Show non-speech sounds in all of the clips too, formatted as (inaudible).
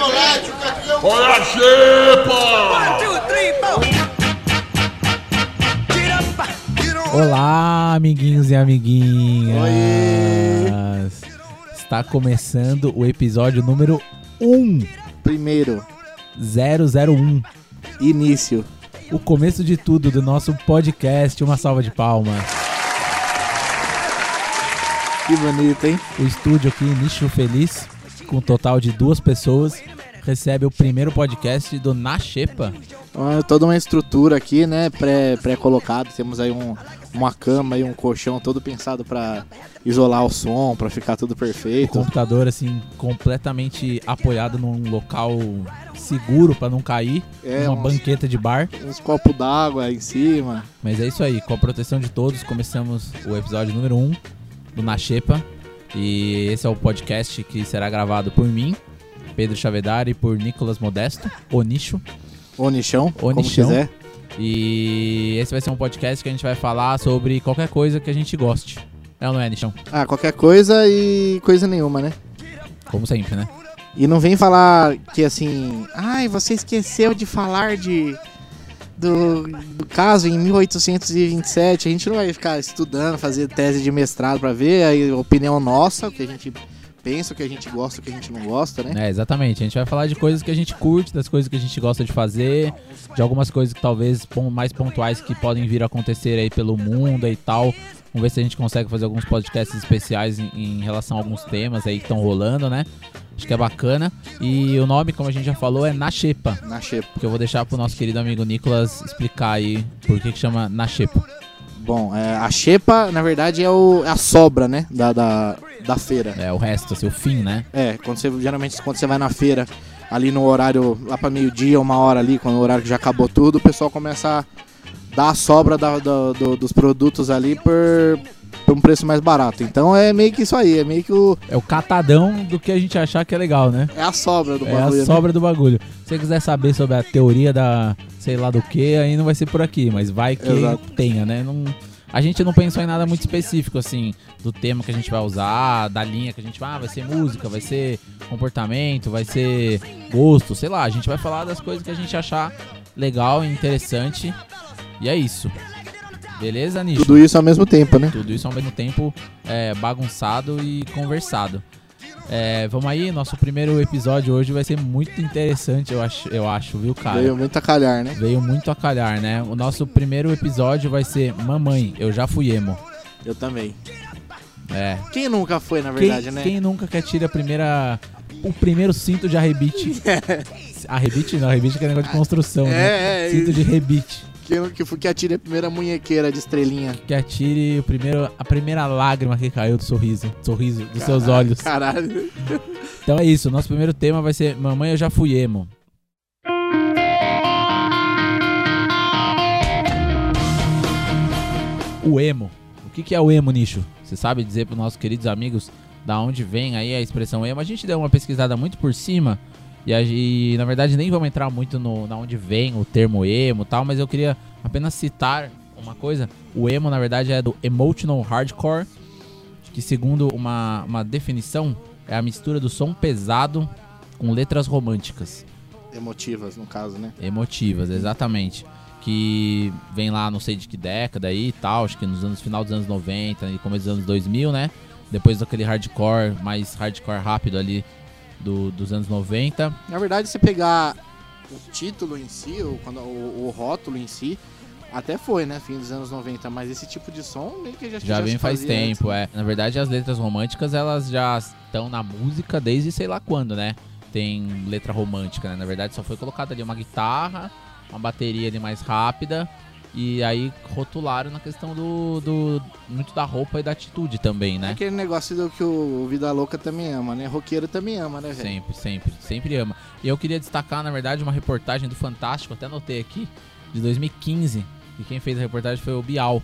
chocolate, o Catrião. Olha a xepa! Olá, amiguinhos e amiguinhas. Oiê. Está começando o episódio número 1, Primeiro, 001. início. O começo de tudo do nosso podcast. Uma salva de palmas. Que bonito, hein? O estúdio aqui, Nicho Feliz, com um total de duas pessoas, recebe o primeiro podcast do Na Xepa. Toda uma estrutura aqui, né? Pré- Pré-colocado. Temos aí um- uma cama e um colchão todo pensado pra isolar o som, pra ficar tudo O perfeito. computador, assim, completamente apoiado num local seguro para não cair. É, uma uns- banqueta de bar. Uns copos d'água em cima. Mas é isso aí, com a proteção de todos, começamos o episódio número 1 do Na Xepa. E esse é o podcast que será gravado por mim, Pedro Chavedari, por Nicolas Modesto, o Nicho. Ou nichão, como nichão. quiser. E esse vai ser um podcast que a gente vai falar sobre qualquer coisa que a gente goste. É ou não é, Nichão? Ah, qualquer coisa e coisa nenhuma, né? Como sempre, né? E não vem falar que assim, ai, você esqueceu de falar de do, do caso em 1827. A gente não vai ficar estudando, fazer tese de mestrado pra ver a opinião nossa, o que a gente pensa, o que a gente gosta, o que a gente não gosta, né? É, exatamente. A gente vai falar de coisas que a gente curte, das coisas que a gente gosta de fazer, de algumas coisas que talvez mais pontuais que podem vir a acontecer aí pelo mundo e tal. Vamos ver se a gente consegue fazer alguns podcasts especiais em, em relação a alguns temas aí que estão rolando, né? Acho que é bacana. E o nome, como a gente já falou, é Na Xepa. Na xepa. Que eu vou deixar pro nosso querido amigo Nicolas explicar aí por que, que chama Na Xepa. Bom, é, a xepa, na verdade, é, o, é a sobra, né? Da, da, da feira. É o resto, assim, o fim, né? É, quando você, geralmente quando você vai na feira, ali no horário, lá pra meio-dia, uma hora ali, quando o horário que já acabou tudo, o pessoal começa a dar a sobra da- do- do- dos produtos ali por, por um preço mais barato. Então é meio que isso aí, é meio que o. É o catadão do que a gente achar que é legal, né? É a sobra do É bagulho. a né? sobra do bagulho. Se você quiser saber sobre a teoria da sei lá do que, aí não vai ser por aqui, mas vai que Exato. tenha, né? Não, a gente não pensou em nada muito específico, assim, do tema que a gente vai usar, da linha que a gente vai, ah, vai ser música, vai ser comportamento, vai ser gosto, sei lá. A gente vai falar das coisas que a gente achar legal e interessante. E é isso. Beleza, Nicho? Tudo isso ao mesmo tempo, né? Tudo isso ao mesmo tempo é, bagunçado e conversado. É, vamos aí, nosso primeiro episódio hoje vai ser muito interessante, eu acho, eu acho viu, cara? Veio muito a calhar, né? Veio muito a calhar, né? O nosso primeiro episódio vai ser Mamãe, eu já fui emo. Eu também. É. Quem nunca foi, na Quem, verdade, né? quem nunca quer tirar a primeira. O primeiro cinto de arrebite. (laughs) arrebite não, arrebite é negócio de construção, né? É, é, Cinto de rebite. Que, que, que atire a primeira munhequeira de estrelinha. Que atire o primeiro, a primeira lágrima que caiu do sorriso. Sorriso dos seus olhos. Caralho. Então é isso, nosso primeiro tema vai ser Mamãe, eu já fui emo. O emo. O que, que é o emo, nicho? Você sabe dizer para nossos queridos amigos da onde vem aí a expressão emo? A gente deu uma pesquisada muito por cima e, e, na verdade nem vamos entrar muito no na onde vem o termo emo e tal, mas eu queria apenas citar uma coisa. O emo, na verdade, é do emotional hardcore, que segundo uma, uma definição é a mistura do som pesado com letras românticas. Emotivas, no caso, né? Emotivas, exatamente. Que vem lá, não sei de que década aí e tal, acho que nos anos final dos anos 90 e começo dos anos 2000, né? Depois daquele hardcore, mais hardcore rápido ali do, dos anos 90. Na verdade, você pegar o título em si, ou quando, o, o rótulo em si, até foi, né? Fim dos anos 90, mas esse tipo de som meio que já Já se vem faz fazia antes, tempo, né? é. Na verdade, as letras românticas, elas já estão na música desde sei lá quando, né? Tem letra romântica, né? Na verdade, só foi colocada ali uma guitarra, uma bateria ali mais rápida. E aí rotularam na questão do, do muito da roupa e da atitude também, É né? aquele negócio do que o Vida Louca também ama, né? Roqueiro também ama, né, velho? Sempre, sempre, sempre ama. E eu queria destacar, na verdade, uma reportagem do Fantástico, até anotei aqui, de 2015. E quem fez a reportagem foi o Bial.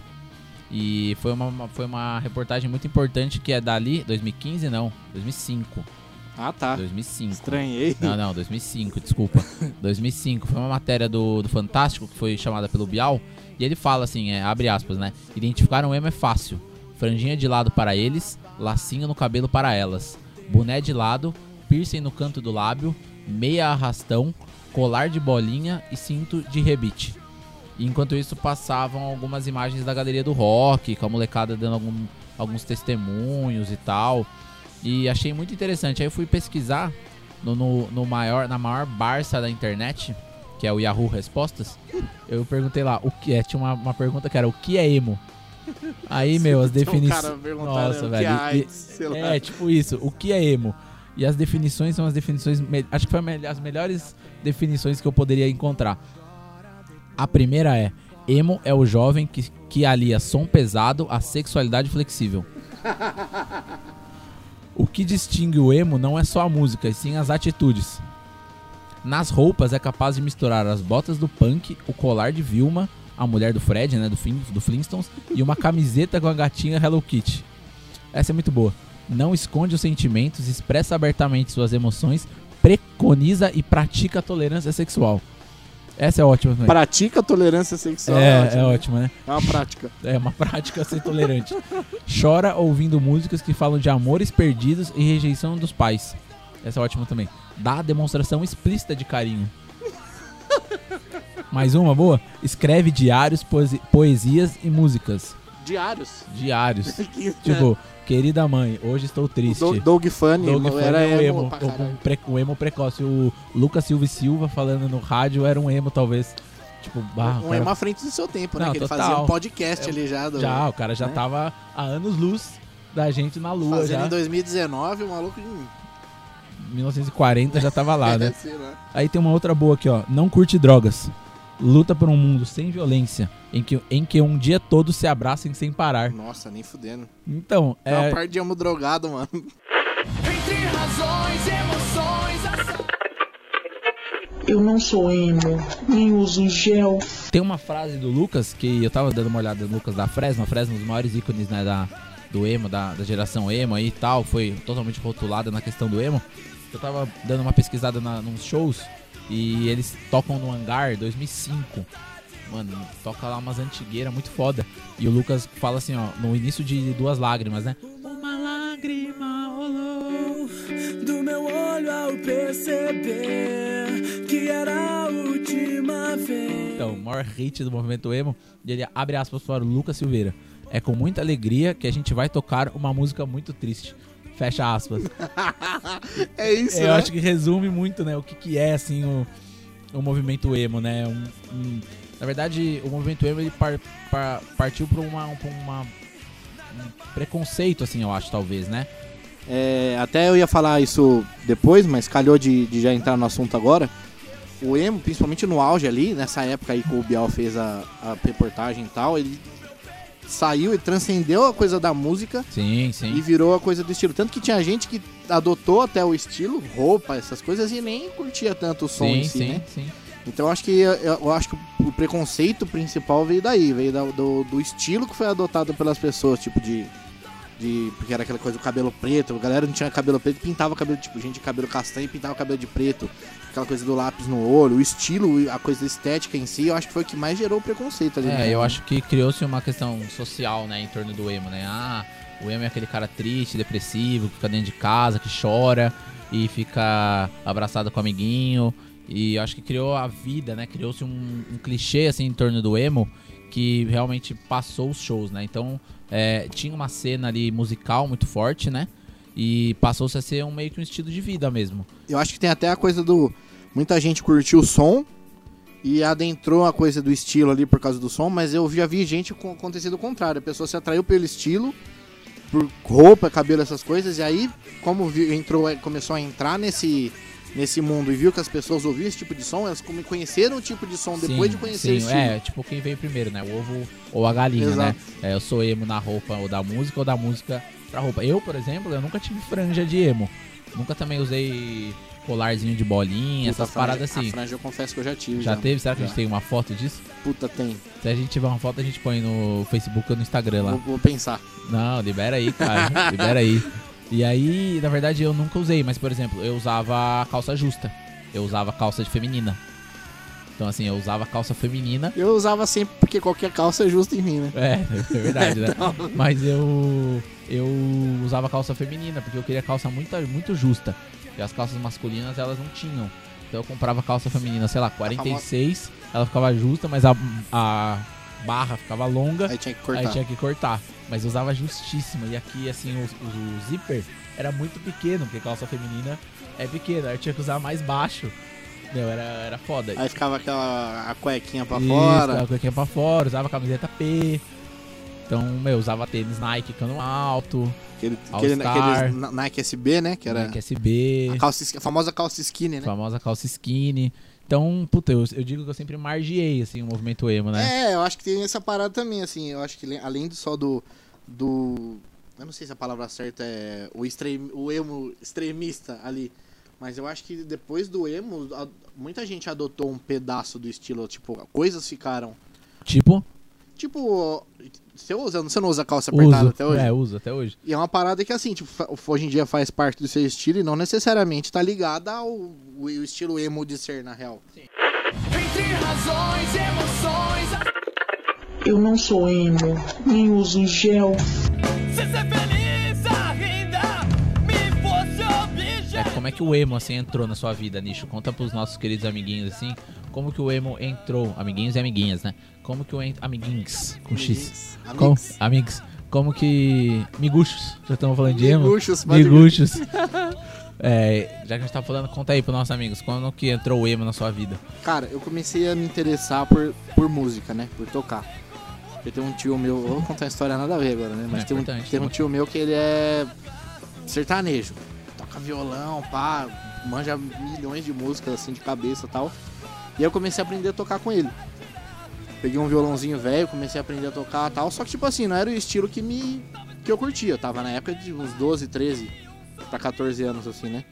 E foi uma, uma- foi uma reportagem muito importante que é dali, 2015 não, 2005. Ah, tá. 2005. Estranhei. Não, não, 2005, desculpa. (laughs) 2005. Foi uma matéria do, do Fantástico que foi chamada pelo Bial. E ele fala assim, é, abre aspas, né? Identificar um emo é fácil. Franjinha de lado para eles, lacinho no cabelo para elas. Boné de lado, piercing no canto do lábio, meia arrastão, colar de bolinha e cinto de rebite. E enquanto isso passavam algumas imagens da galeria do rock, com a molecada dando algum- alguns testemunhos e tal. E achei muito interessante. Aí eu fui pesquisar no, no, no maior, na maior Barça da internet, que é o Yahoo Respostas. Eu perguntei lá, o que é? Tinha uma, uma pergunta que era o que é emo? Aí, meu, as Então, definições. Nossa, velho. é e- é, tipo isso. O que é emo? E as definições são as definições. Acho que foi as melhores definições que eu poderia encontrar. A primeira é: emo é o jovem que, que alia som pesado à sexualidade flexível. (laughs) O que distingue o emo não é só a música, e sim as atitudes. Nas roupas é capaz de misturar as botas do punk, o colar de Vilma, a mulher do Fred, né, do, Flin- do Flintstones, e uma camiseta com a gatinha Hello Kitty. Essa é muito boa. Não esconde os sentimentos, expressa abertamente suas emoções, preconiza e pratica a tolerância sexual. Essa é ótima também. Pratica tolerância sexual. É, é ótima, né? É uma prática. (laughs) É uma prática ser tolerante. Chora ouvindo músicas que falam de amores perdidos e rejeição dos pais. Essa é ótima também. Dá demonstração explícita de carinho. Mais uma boa? Escreve diários, poesi- poesias e músicas. Diários. Diários. (laughs) Tipo, querida mãe, hoje estou o triste. Doug, Doug Funny Doug Funny era é um emo, emo, um, pre- um emo precoce. O Lucas Silva e Silva falando no rádio era um emo, talvez. Tipo, bah, o Um cara- emo à frente do seu tempo, né? Não, que ele total. fazia um podcast É, ali já. Do, já, o cara já né? tava há anos luz da gente na lua Fazendo já. em 2019, o maluco... hum, 1940 já tava lá, (laughs) né? lá. Aí tem uma outra boa aqui, ó. Não curte drogas. Luta por um mundo sem violência, em que, em que um dia todos se abracem sem parar. Nossa, nem fudendo. Então, É uma é, parte de emo drogado, mano. Entre razões, emoções, Eu não sou emo, nem uso gel. tem uma frase do Lucas, que eu tava dando uma olhada no Lucas da Fresno, a Fresno, um dos maiores ícones né, da, do emo, da, da geração emo aí e tal, foi totalmente rotulada na questão do emo. Eu tava dando uma pesquisada na, nos shows e eles tocam no Hangar 2005. Mano, toca lá umas antigueiras muito foda. E o Lucas fala assim, ó, no início de Duas Lágrimas, né? Uma lágrima rolou. do meu olho ao perceber que era a última vez. Então, o maior hit do movimento emo. E ele abre aspas para o Lucas Silveira. É com muita alegria que a gente vai tocar uma música muito triste. Fecha aspas. (laughs) É isso, Eu né? acho que resume muito, né, o que, que é, assim, o, o movimento emo, né? Um- um- na verdade, o movimento emo, ele par- par- partiu para uma, pra uma- um preconceito, assim, eu acho, talvez, né? É, até eu ia falar isso depois, mas calhou de, de já entrar no assunto agora. O emo, principalmente no auge ali, nessa época aí que o Bial fez a, a reportagem e tal, ele saiu e transcendeu a coisa da música Sim, e sim. virou a coisa do estilo. Tanto que tinha gente que adotou até o estilo, roupa, essas coisas, e nem curtia tanto o som Sim, em si, sim, né? sim. Então eu acho que eu, eu acho que o preconceito principal veio daí, veio da- do, do estilo que foi adotado pelas pessoas, tipo de. de porque era aquela coisa do cabelo preto, a galera não tinha cabelo preto, pintava cabelo, tipo, gente de cabelo castanho pintava cabelo de preto, aquela coisa do lápis no olho, o estilo, a coisa estética em si, eu acho que foi o que mais gerou o preconceito ali. É, né? eu acho que criou-se uma questão social, né, em torno do emo, né? Ah, o emo é aquele cara triste, depressivo, que fica dentro de casa, que chora e fica abraçado com o amiguinho. E eu acho que criou a vida, né? Criou-se um, um clichê, assim, em torno do emo que realmente passou os shows, né? Então, é, tinha uma cena ali musical muito forte, né? E passou-se a ser um meio que um estilo de vida mesmo. Eu acho que tem até a coisa do. Muita gente curtiu o som e adentrou a coisa do estilo ali por causa do som, mas eu já vi gente com acontecido o contrário. A pessoa se atraiu pelo estilo, por roupa, cabelo, essas coisas, e aí, como entrou, é, começou a entrar nesse, nesse mundo e viu que as pessoas ouviam esse tipo de som, elas conheceram o tipo de som depois Sim, de conhecer o sim, estilo. É, tipo quem veio primeiro, né? O ovo ou a galinha, Exato. né? É, eu sou emo na roupa ou da música ou da música pra roupa. Eu, por exemplo, eu nunca tive franja de emo. Nunca também usei colarzinho de bolinha, Puta, essas a franja- paradas assim. A franja eu confesso que eu já tive. Já teve? Será que a Já. gente tem uma foto disso? Puta, tem. Se a gente tiver uma foto, a gente põe no Facebook ou no Instagram lá. Vou, vou pensar. Não, libera aí, cara. (laughs) libera aí. E aí, na verdade, eu nunca usei, mas, por exemplo, eu usava calça justa. Eu usava calça de feminina. Então, assim, eu usava calça feminina Eu usava sempre porque qualquer calça é justa em mim, né? É, é verdade, né? (laughs) Mas eu eu usava calça feminina porque eu queria calça muito, muito justa. E as calças masculinas elas não tinham. Então eu comprava calça feminina, sei lá, 46, ela ficava justa, mas a, a barra ficava longa, Aí tinha que cortar. aí tinha que cortar. Mas eu usava justíssima. E aqui, assim, o, o- o zíper era muito pequeno, porque calça feminina é pequena. Aí eu tinha que usar mais baixo. Meu, era, era foda. Aí ficava aquela a cuequinha pra Isso, fora. a cuequinha pra fora, usava camiseta P. Então, meu, usava tênis Nike cano alto, Aquele, aquele, Na- Nike SB, né? Que era Nike SB, a, calça, a famosa calça skinny, né? famosa calça skinny. Então, puta, eu, eu digo que eu sempre margiei, assim, o movimento emo, né? É, eu acho que tem essa parada também, assim. Eu acho que além do só do. do eu não sei se a palavra certa é o, extrem, o emo extremista ali. Mas eu acho que depois do emo, a- muita gente adotou um pedaço do estilo. Tipo, coisas ficaram. Tipo, Tipo, você, usa, você não usa calça apertada uso. até hoje? É, uso até hoje. E é uma parada que, assim, tipo, hoje em dia faz parte do seu estilo e não necessariamente tá ligada ao o, o estilo emo de ser, na real. Entre razões e emoções, Eu não sou emo, nem uso gel. se ser feliz como é que o emo, assim, entrou na sua vida, Nicho? Conta pros nossos queridos amiguinhos, assim, como que o emo entrou, amiguinhos e amiguinhas, né? Como que o emo... Amiguinhos, com X. Amigos. Como, amigos, como que... Miguxos, já estamos falando de emo? Miguxos, pode Miguxos. (laughs) É, já que a gente tá falando, conta aí pros nossos amigos, quando que entrou o emo na sua vida? Cara, eu comecei a me interessar por, por música, né? Por tocar. Eu tenho um tio meu, eu vou contar uma história nada a ver agora, né? Mas É tem, um, tem um tio meu que ele é sertanejo. Toca violão, pá, manja milhões de músicas assim de cabeça e tal. E eu comecei a aprender a tocar com ele. Peguei um violãozinho velho, comecei a aprender a tocar tal. Só que, tipo assim, não era o estilo que me. que eu curtia. Eu tava na época de uns 12, 13 pra 14 anos, assim, né?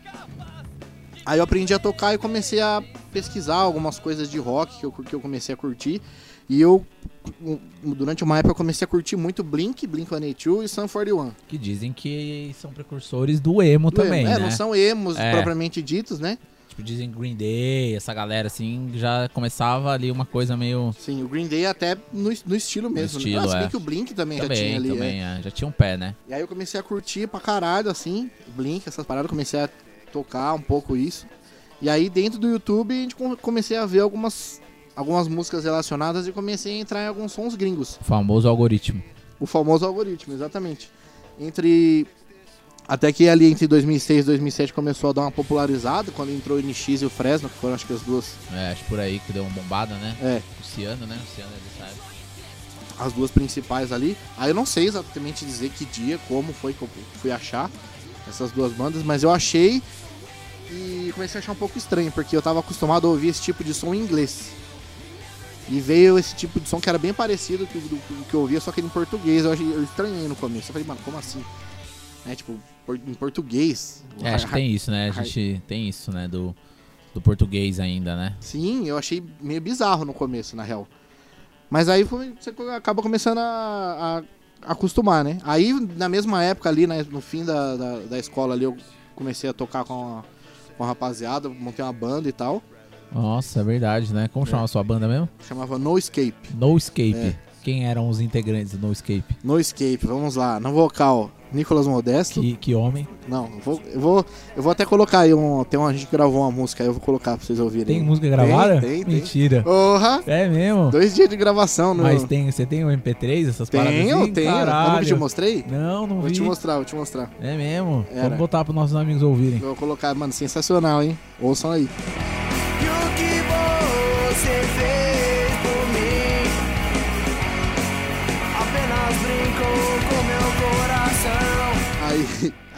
Aí eu aprendi a tocar e comecei a pesquisar algumas coisas de rock que eu, que eu comecei a curtir. E eu, durante uma época, comecei a curtir muito Blink, Blink-182 e Sun 41. Que dizem que são precursores do emo Do também, emo. É, né? não são emos É. propriamente ditos, né? Tipo, dizem Green Day, essa galera, assim, já começava ali uma coisa meio... Sim, o Green Day até no, no estilo mesmo. estilo, né? Ah, se bem é. que o Blink também, já tinha Também, ali. é. também, é, já tinha um pé, né? E aí eu comecei a curtir pra caralho, assim, Blink, essas paradas, comecei a tocar um pouco isso. E aí dentro do YouTube a gente com- comecei a ver algumas, algumas músicas relacionadas e comecei a entrar em alguns sons gringos. O famoso algoritmo. O famoso algoritmo, exatamente. Entre. Até que ali entre 2006 e 2007 começou a dar uma popularizada, quando entrou o NX e o Fresno, que foram acho que as duas, É, acho por aí que deu uma bombada, né? é, O Ciano, né? O Ciano, ele sabe. as duas principais ali. Aí eu não sei exatamente dizer que dia, como foi que eu fui achar essas duas bandas, mas eu achei e comecei a achar um pouco estranho, porque eu tava acostumado a ouvir esse tipo de som em inglês. E veio esse tipo de som que era bem parecido com o que eu ouvia, só que em português. Eu, achei, eu estranhei no começo. Eu falei, mano, como assim? É, tipo, por- em português. É, acho que tem isso, né? A gente tem isso, né? Do, do português ainda, né? Sim, eu achei meio bizarro no começo, na real. Mas aí foi- você acaba começando a, a acostumar, né? Aí, na mesma época ali, né, no fim da, da, da escola ali, eu comecei a tocar com a, com a rapaziada, montei uma banda e tal. Nossa, é verdade, né? Como chama a sua banda mesmo? Chamava No Escape. No Escape. É. Quem eram os integrantes do No Escape? No Escape, vamos lá. No vocal, Nicolas Modesto. Que, que homem. Não, eu vou, eu vou, eu vou até colocar aí um. Tem uma, a gente gravou uma música aí, eu vou colocar pra vocês ouvirem. Tem música gravada? Tem, tem. Mentira. Porra! É mesmo? Dois dias de gravação, no... Mas tem, você tem o MP3, essas paradas Tenho, assim? tenho. Eu Caralho. nunca te mostrei? Não, não Vou vi. te mostrar, vou te mostrar. É mesmo? Era. Vamos botar pros nossos amigos ouvirem. Eu vou colocar, mano, sensacional, hein? Ouçam aí.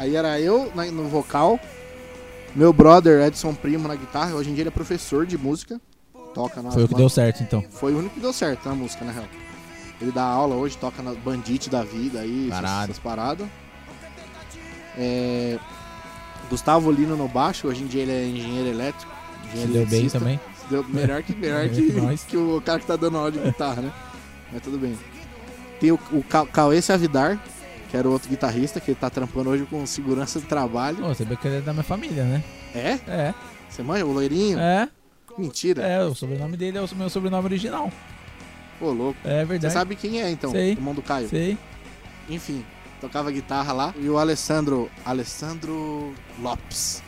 Aí, era eu na- no vocal, meu brother Edson Primo na guitarra, hoje em dia ele é professor de música, toca na Foi o que deu certo, então. Foi o único que deu certo na música, na real. Ele dá aula hoje, toca na Bandite da vida aí, essas, Caralho. essas paradas. É, Gustavo Lino no baixo, hoje em dia ele é engenheiro elétrico. Se Engenheiro deu bem também. Se Deu melhor que, melhor (laughs) que, que o cara que tá dando aula de guitarra, né? Mas tudo bem. Tem o, o Ca- Cauê Savidar, que era o outro guitarrista, que ele tá trampando hoje com segurança de trabalho. Pô, você vê que ele é da minha família, né? É? É. Você manja? O loirinho? É. Mentira. É, o sobrenome dele é o meu sobrenome original. Pô, louco. É Você verdade. sabe quem é, então? Sei. Irmão do Caio. Sei. Enfim, tocava guitarra lá. E o Alessandro. Alessandro Lopes.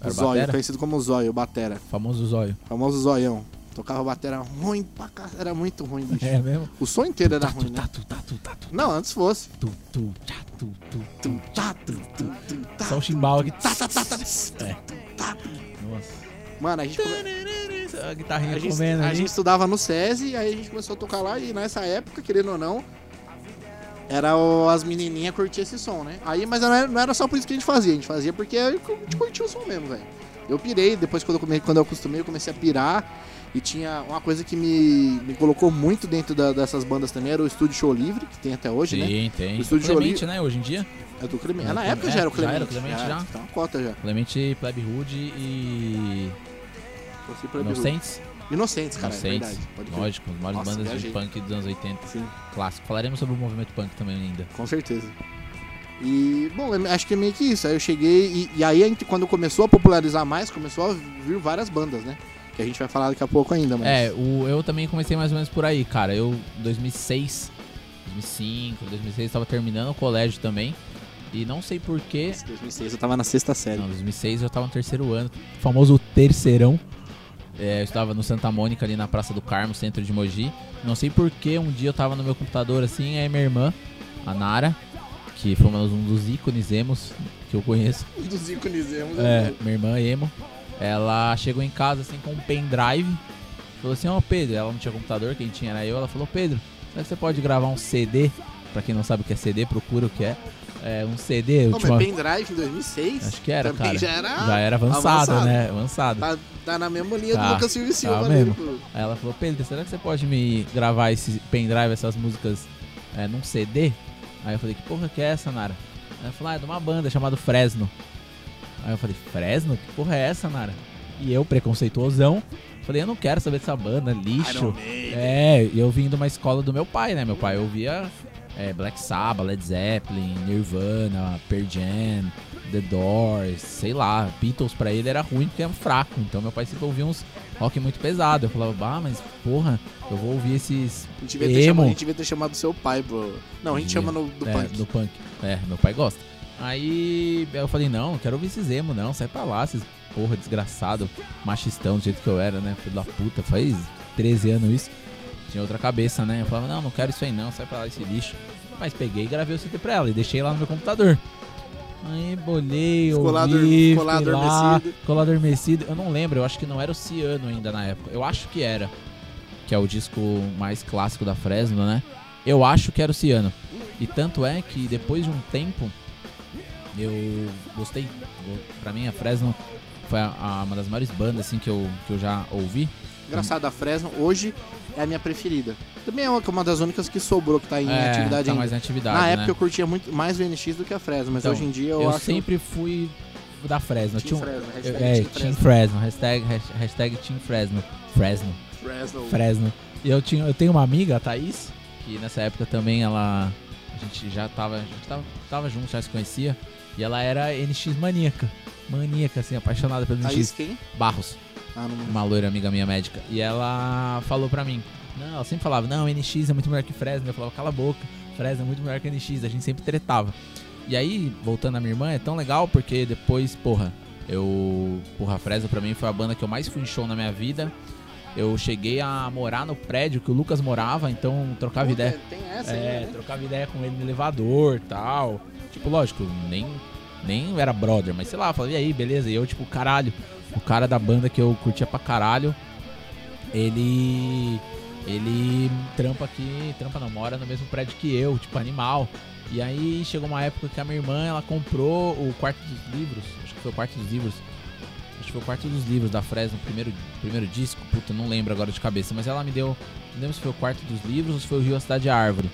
Era o Zóio, Batera? conhecido como Zóio, Batera. Famoso zóio. Famoso Zoião. Tocava batera ruim pra cá. Era muito ruim, bicho. É mesmo? O som inteiro era ruim, né? tatu, tatu, tatu, Não, antes fosse. tá, tá, Só o chimbal aqui. tá, tá, tá, tá, É. tá. Nossa. Mano, a gente, A guitarrinha a gente, comendo a ali. gente estudava no SESI, aí a gente começou a tocar lá e nessa época, querendo ou não, era o- as menininhas curtiam esse som, né? Aí, mas não era, não era só por isso que a gente fazia, a gente fazia porque a gente curtia o som mesmo, velho. Eu pirei, depois quando eu, come- quando eu acostumei, eu comecei a pirar. E tinha uma coisa que me, me colocou muito dentro da- dessas bandas também, era o Estúdio Show Livre, que tem até hoje, né? Sim, tem. O estúdio Clemente, Jolie- né, hoje em dia. É do Clemente. É, na época é, já era o já Clemente. era o Clemente, já. Tá uma cota já. Clemente, Plebe Hood e. Inocentes. Inocentes, cara, é Inocentes. verdade. Pode. Lógico, as maiores Nossa, bandas de punk dos anos 80. Sim. Clássico. Falaremos sobre o movimento punk também ainda. Com certeza. E, bom, eu acho que é meio que isso. Aí eu cheguei e, e aí, a gente, quando começou a popularizar mais, começou a vir várias bandas, né? Que a gente vai falar daqui a pouco ainda, mas... É, o, eu também comecei mais ou menos por aí, cara. Eu, 2006, 2005, 2006, tava terminando o colégio também. E não sei porquê. Em 2006 eu tava na sexta série. Não, 2006 eu tava no terceiro ano, o famoso terceirão. É, eu estava no Santa Mônica, ali na Praça do Carmo, centro de Mogi. Não sei porquê, um dia eu tava no meu computador assim, aí minha irmã, a Nara, que foi um dos ícones emos que eu conheço. Um dos ícones emos, É, né? minha irmã emo. Ela chegou em casa assim com um pendrive. Falou assim, ó Pedro, ela não tinha computador, quem tinha era eu. Ela falou, Pedro, será que você pode gravar um CD? Pra quem não sabe o que é CD, procura o que é. É um CD, Não, última... mas pendrive em 2006? Acho que era, também cara. já era... Já era avançado, avançado. né? Avançado. Tá, tá na mesma linha Tá, do Lucas Silva e Silva, tá né? mesmo. Tipo, Aí ela falou, Pedro, será que você pode me gravar esse pendrive, essas músicas é, num CD? Aí eu falei, que porra que é essa, Nara? Ela falou, ah, é de uma banda chamada Fresno. Aí eu falei, Fresno? Que porra é essa, Nara? E eu, preconceituosão, falei, eu não quero saber dessa banda, lixo. É, e eu vim de uma escola do meu pai, né? Meu pai ouvia é, Black Sabbath, Led Zeppelin, Nirvana, Pearl Jam, The Doors, sei lá. Beatles pra ele era ruim porque é fraco. Então meu pai sempre ouvia uns rock muito pesado. Eu falava, bah, mas porra, eu vou ouvir esses A gente, devia ter chamado, a gente devia ter chamado seu pai, bro. Não, a gente Devia. chama no, do é, punk. do punk. É, meu pai gosta. Aí eu falei, não, não quero ouvir esses emo, não. Sai pra lá, esses porra desgraçado, machistão do jeito que eu era, né? Filho da puta, faz 13 anos isso. Tinha outra cabeça, né? Eu falava, não, não quero isso aí não, sai pra lá esse lixo. Mas peguei e gravei o CD pra ela e deixei lá no meu computador. Aí bolhei, ouvi, ficou lá, adormecido. ficou lá adormecido. Eu não lembro, eu acho que não era o Ciano ainda na época. Eu acho que era. Que é o disco mais clássico da Fresno, né? Eu acho que era o Ciano. E tanto é que depois de um tempo, eu gostei. Pra mim, a Fresno foi a- a- uma das maiores bandas assim, que, eu, que eu já ouvi. Engraçado, a Fresno hoje é a minha preferida. Também é uma uma das únicas que sobrou, que tá em É, atividade tá ainda. mais em atividade, Na né? época eu curtia muito mais o NX do que a Fresno, mas Então, hoje em dia eu, eu acho... sempre fui da Fresno. Team Fresno, eu- hashtag é, Team Team Fresno. Fresno. Hashtag, hash- hashtag Team Fresno. Fresno. Fresno. Fresno. E eu, tinha, eu tenho uma amiga, a Thaís, que nessa época também ela. A gente já tava. A gente tava, tava junto, já se conhecia. E ela era NX maníaca. Maníaca, assim, apaixonada pelo NX. quem? Barros, Ah, não... uma loira amiga minha médica. E ela falou pra mim. Não, ela sempre falava, não, NX é muito melhor que Fresno. Eu falava, cala a boca, Fresno é muito melhor que NX. A gente sempre tretava. E aí, voltando à minha irmã, é tão legal porque depois, porra, eu. Porra, Fresno pra mim foi a banda que eu mais fui em show na minha vida. Eu cheguei a morar no prédio que o Lucas morava, então trocava ideia. Tem essa É, ainda, né? trocava ideia com ele no elevador tal. Tipo, lógico, nem, nem era brother, mas sei lá, falava, e aí, beleza? E eu, tipo, caralho, o cara da banda que eu curtia pra caralho, ele. Ele trampa aqui, trampa não, mora no mesmo prédio que eu, tipo, animal. E aí chegou uma época que a minha irmã, ela comprou o quarto dos livros, acho que foi o quarto dos livros. Acho foi o quarto dos livros da Fresno, o primeiro, primeiro disco, puta, não lembro agora de cabeça, mas ela me deu, não lembro se foi o quarto dos livros ou se foi o Rio a Cidade e a Árvore.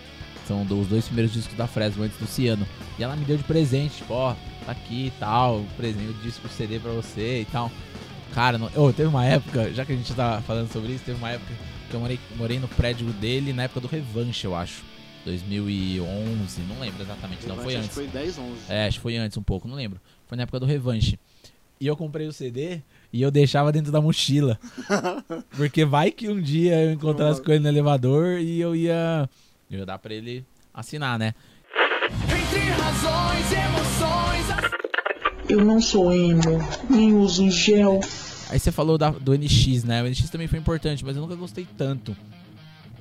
São dos dois primeiros discos da Fresno antes do Ciano. E ela me deu de presente, tipo, ó, tá aqui e tal, presente, o disco o CD pra você e tal. Cara, não, oh, teve uma época, já que a gente tá falando sobre isso, teve uma época que eu morei, morei no prédio dele na época do Revanche, eu acho. 2011, não lembro exatamente, não, foi Acho antes. que Foi 10, 11. É, acho que foi antes um pouco, não lembro. Foi na época do Revanche. E eu comprei o CD e eu deixava dentro da mochila. (laughs) Porque vai que um dia eu encontrasse com ele no elevador e eu ia, eu ia dar pra ele assinar, né? Entre razões, emoções, Eu não sou emo, nem uso gel. Aí você falou da- do NX, né? O NX também foi importante, mas eu nunca gostei tanto.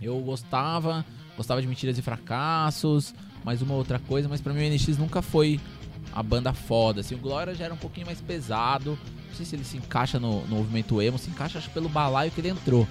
Eu gostava, gostava de Mentiras e Fracassos, mais uma outra coisa, mas pra mim o NX nunca foi a banda foda. Assim, o Glória já era um pouquinho mais pesado. Não sei se ele se encaixa no, no movimento emo, se encaixa acho pelo balaio que ele entrou.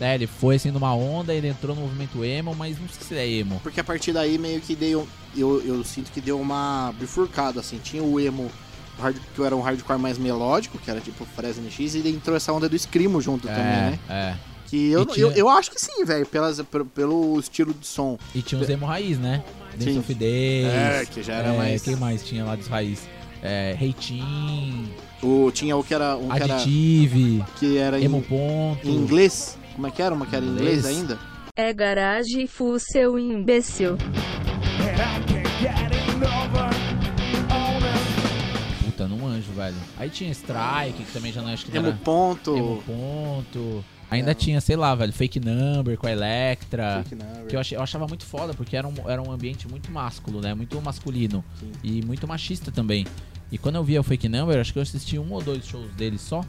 É, ele foi assim numa onda, ele entrou no movimento emo, mas não sei se ele é emo. Porque a partir daí meio que deu. Eu, eu sinto que deu uma bifurcada, assim. Tinha o emo, hard- que era um hardcore mais melódico, que era tipo Fresno NX, e entrou essa onda do Screamo junto também, né? é. Que eu, E tinha- eu, eu acho que sim, velho, pelas- pelo, pelo estilo de som. E tinha os emo raiz, né? Dance of Days. É, que já era é, mais- Quem mais tinha lá dos raiz? É, Reitin, O, tinha o que era. Um que era, Additive, que era em, Emo Ponto. em inglês. Como é que era? Uma que era em inglês Inglês? ainda? É garagem full seu imbecil. Puta, não anjo, velho. Aí tinha Strike, que também já não acho que Emo era... ponto. Emo Ponto. Ainda É. tinha, sei lá, velho, Fake Number com a Electra. Fake Number. Que eu, achei- eu achava muito foda, porque era um, era um ambiente muito másculo, né? Muito masculino. Sim. E muito machista também. E quando eu via o Fake Number, acho que eu assisti um ou dois shows dele só.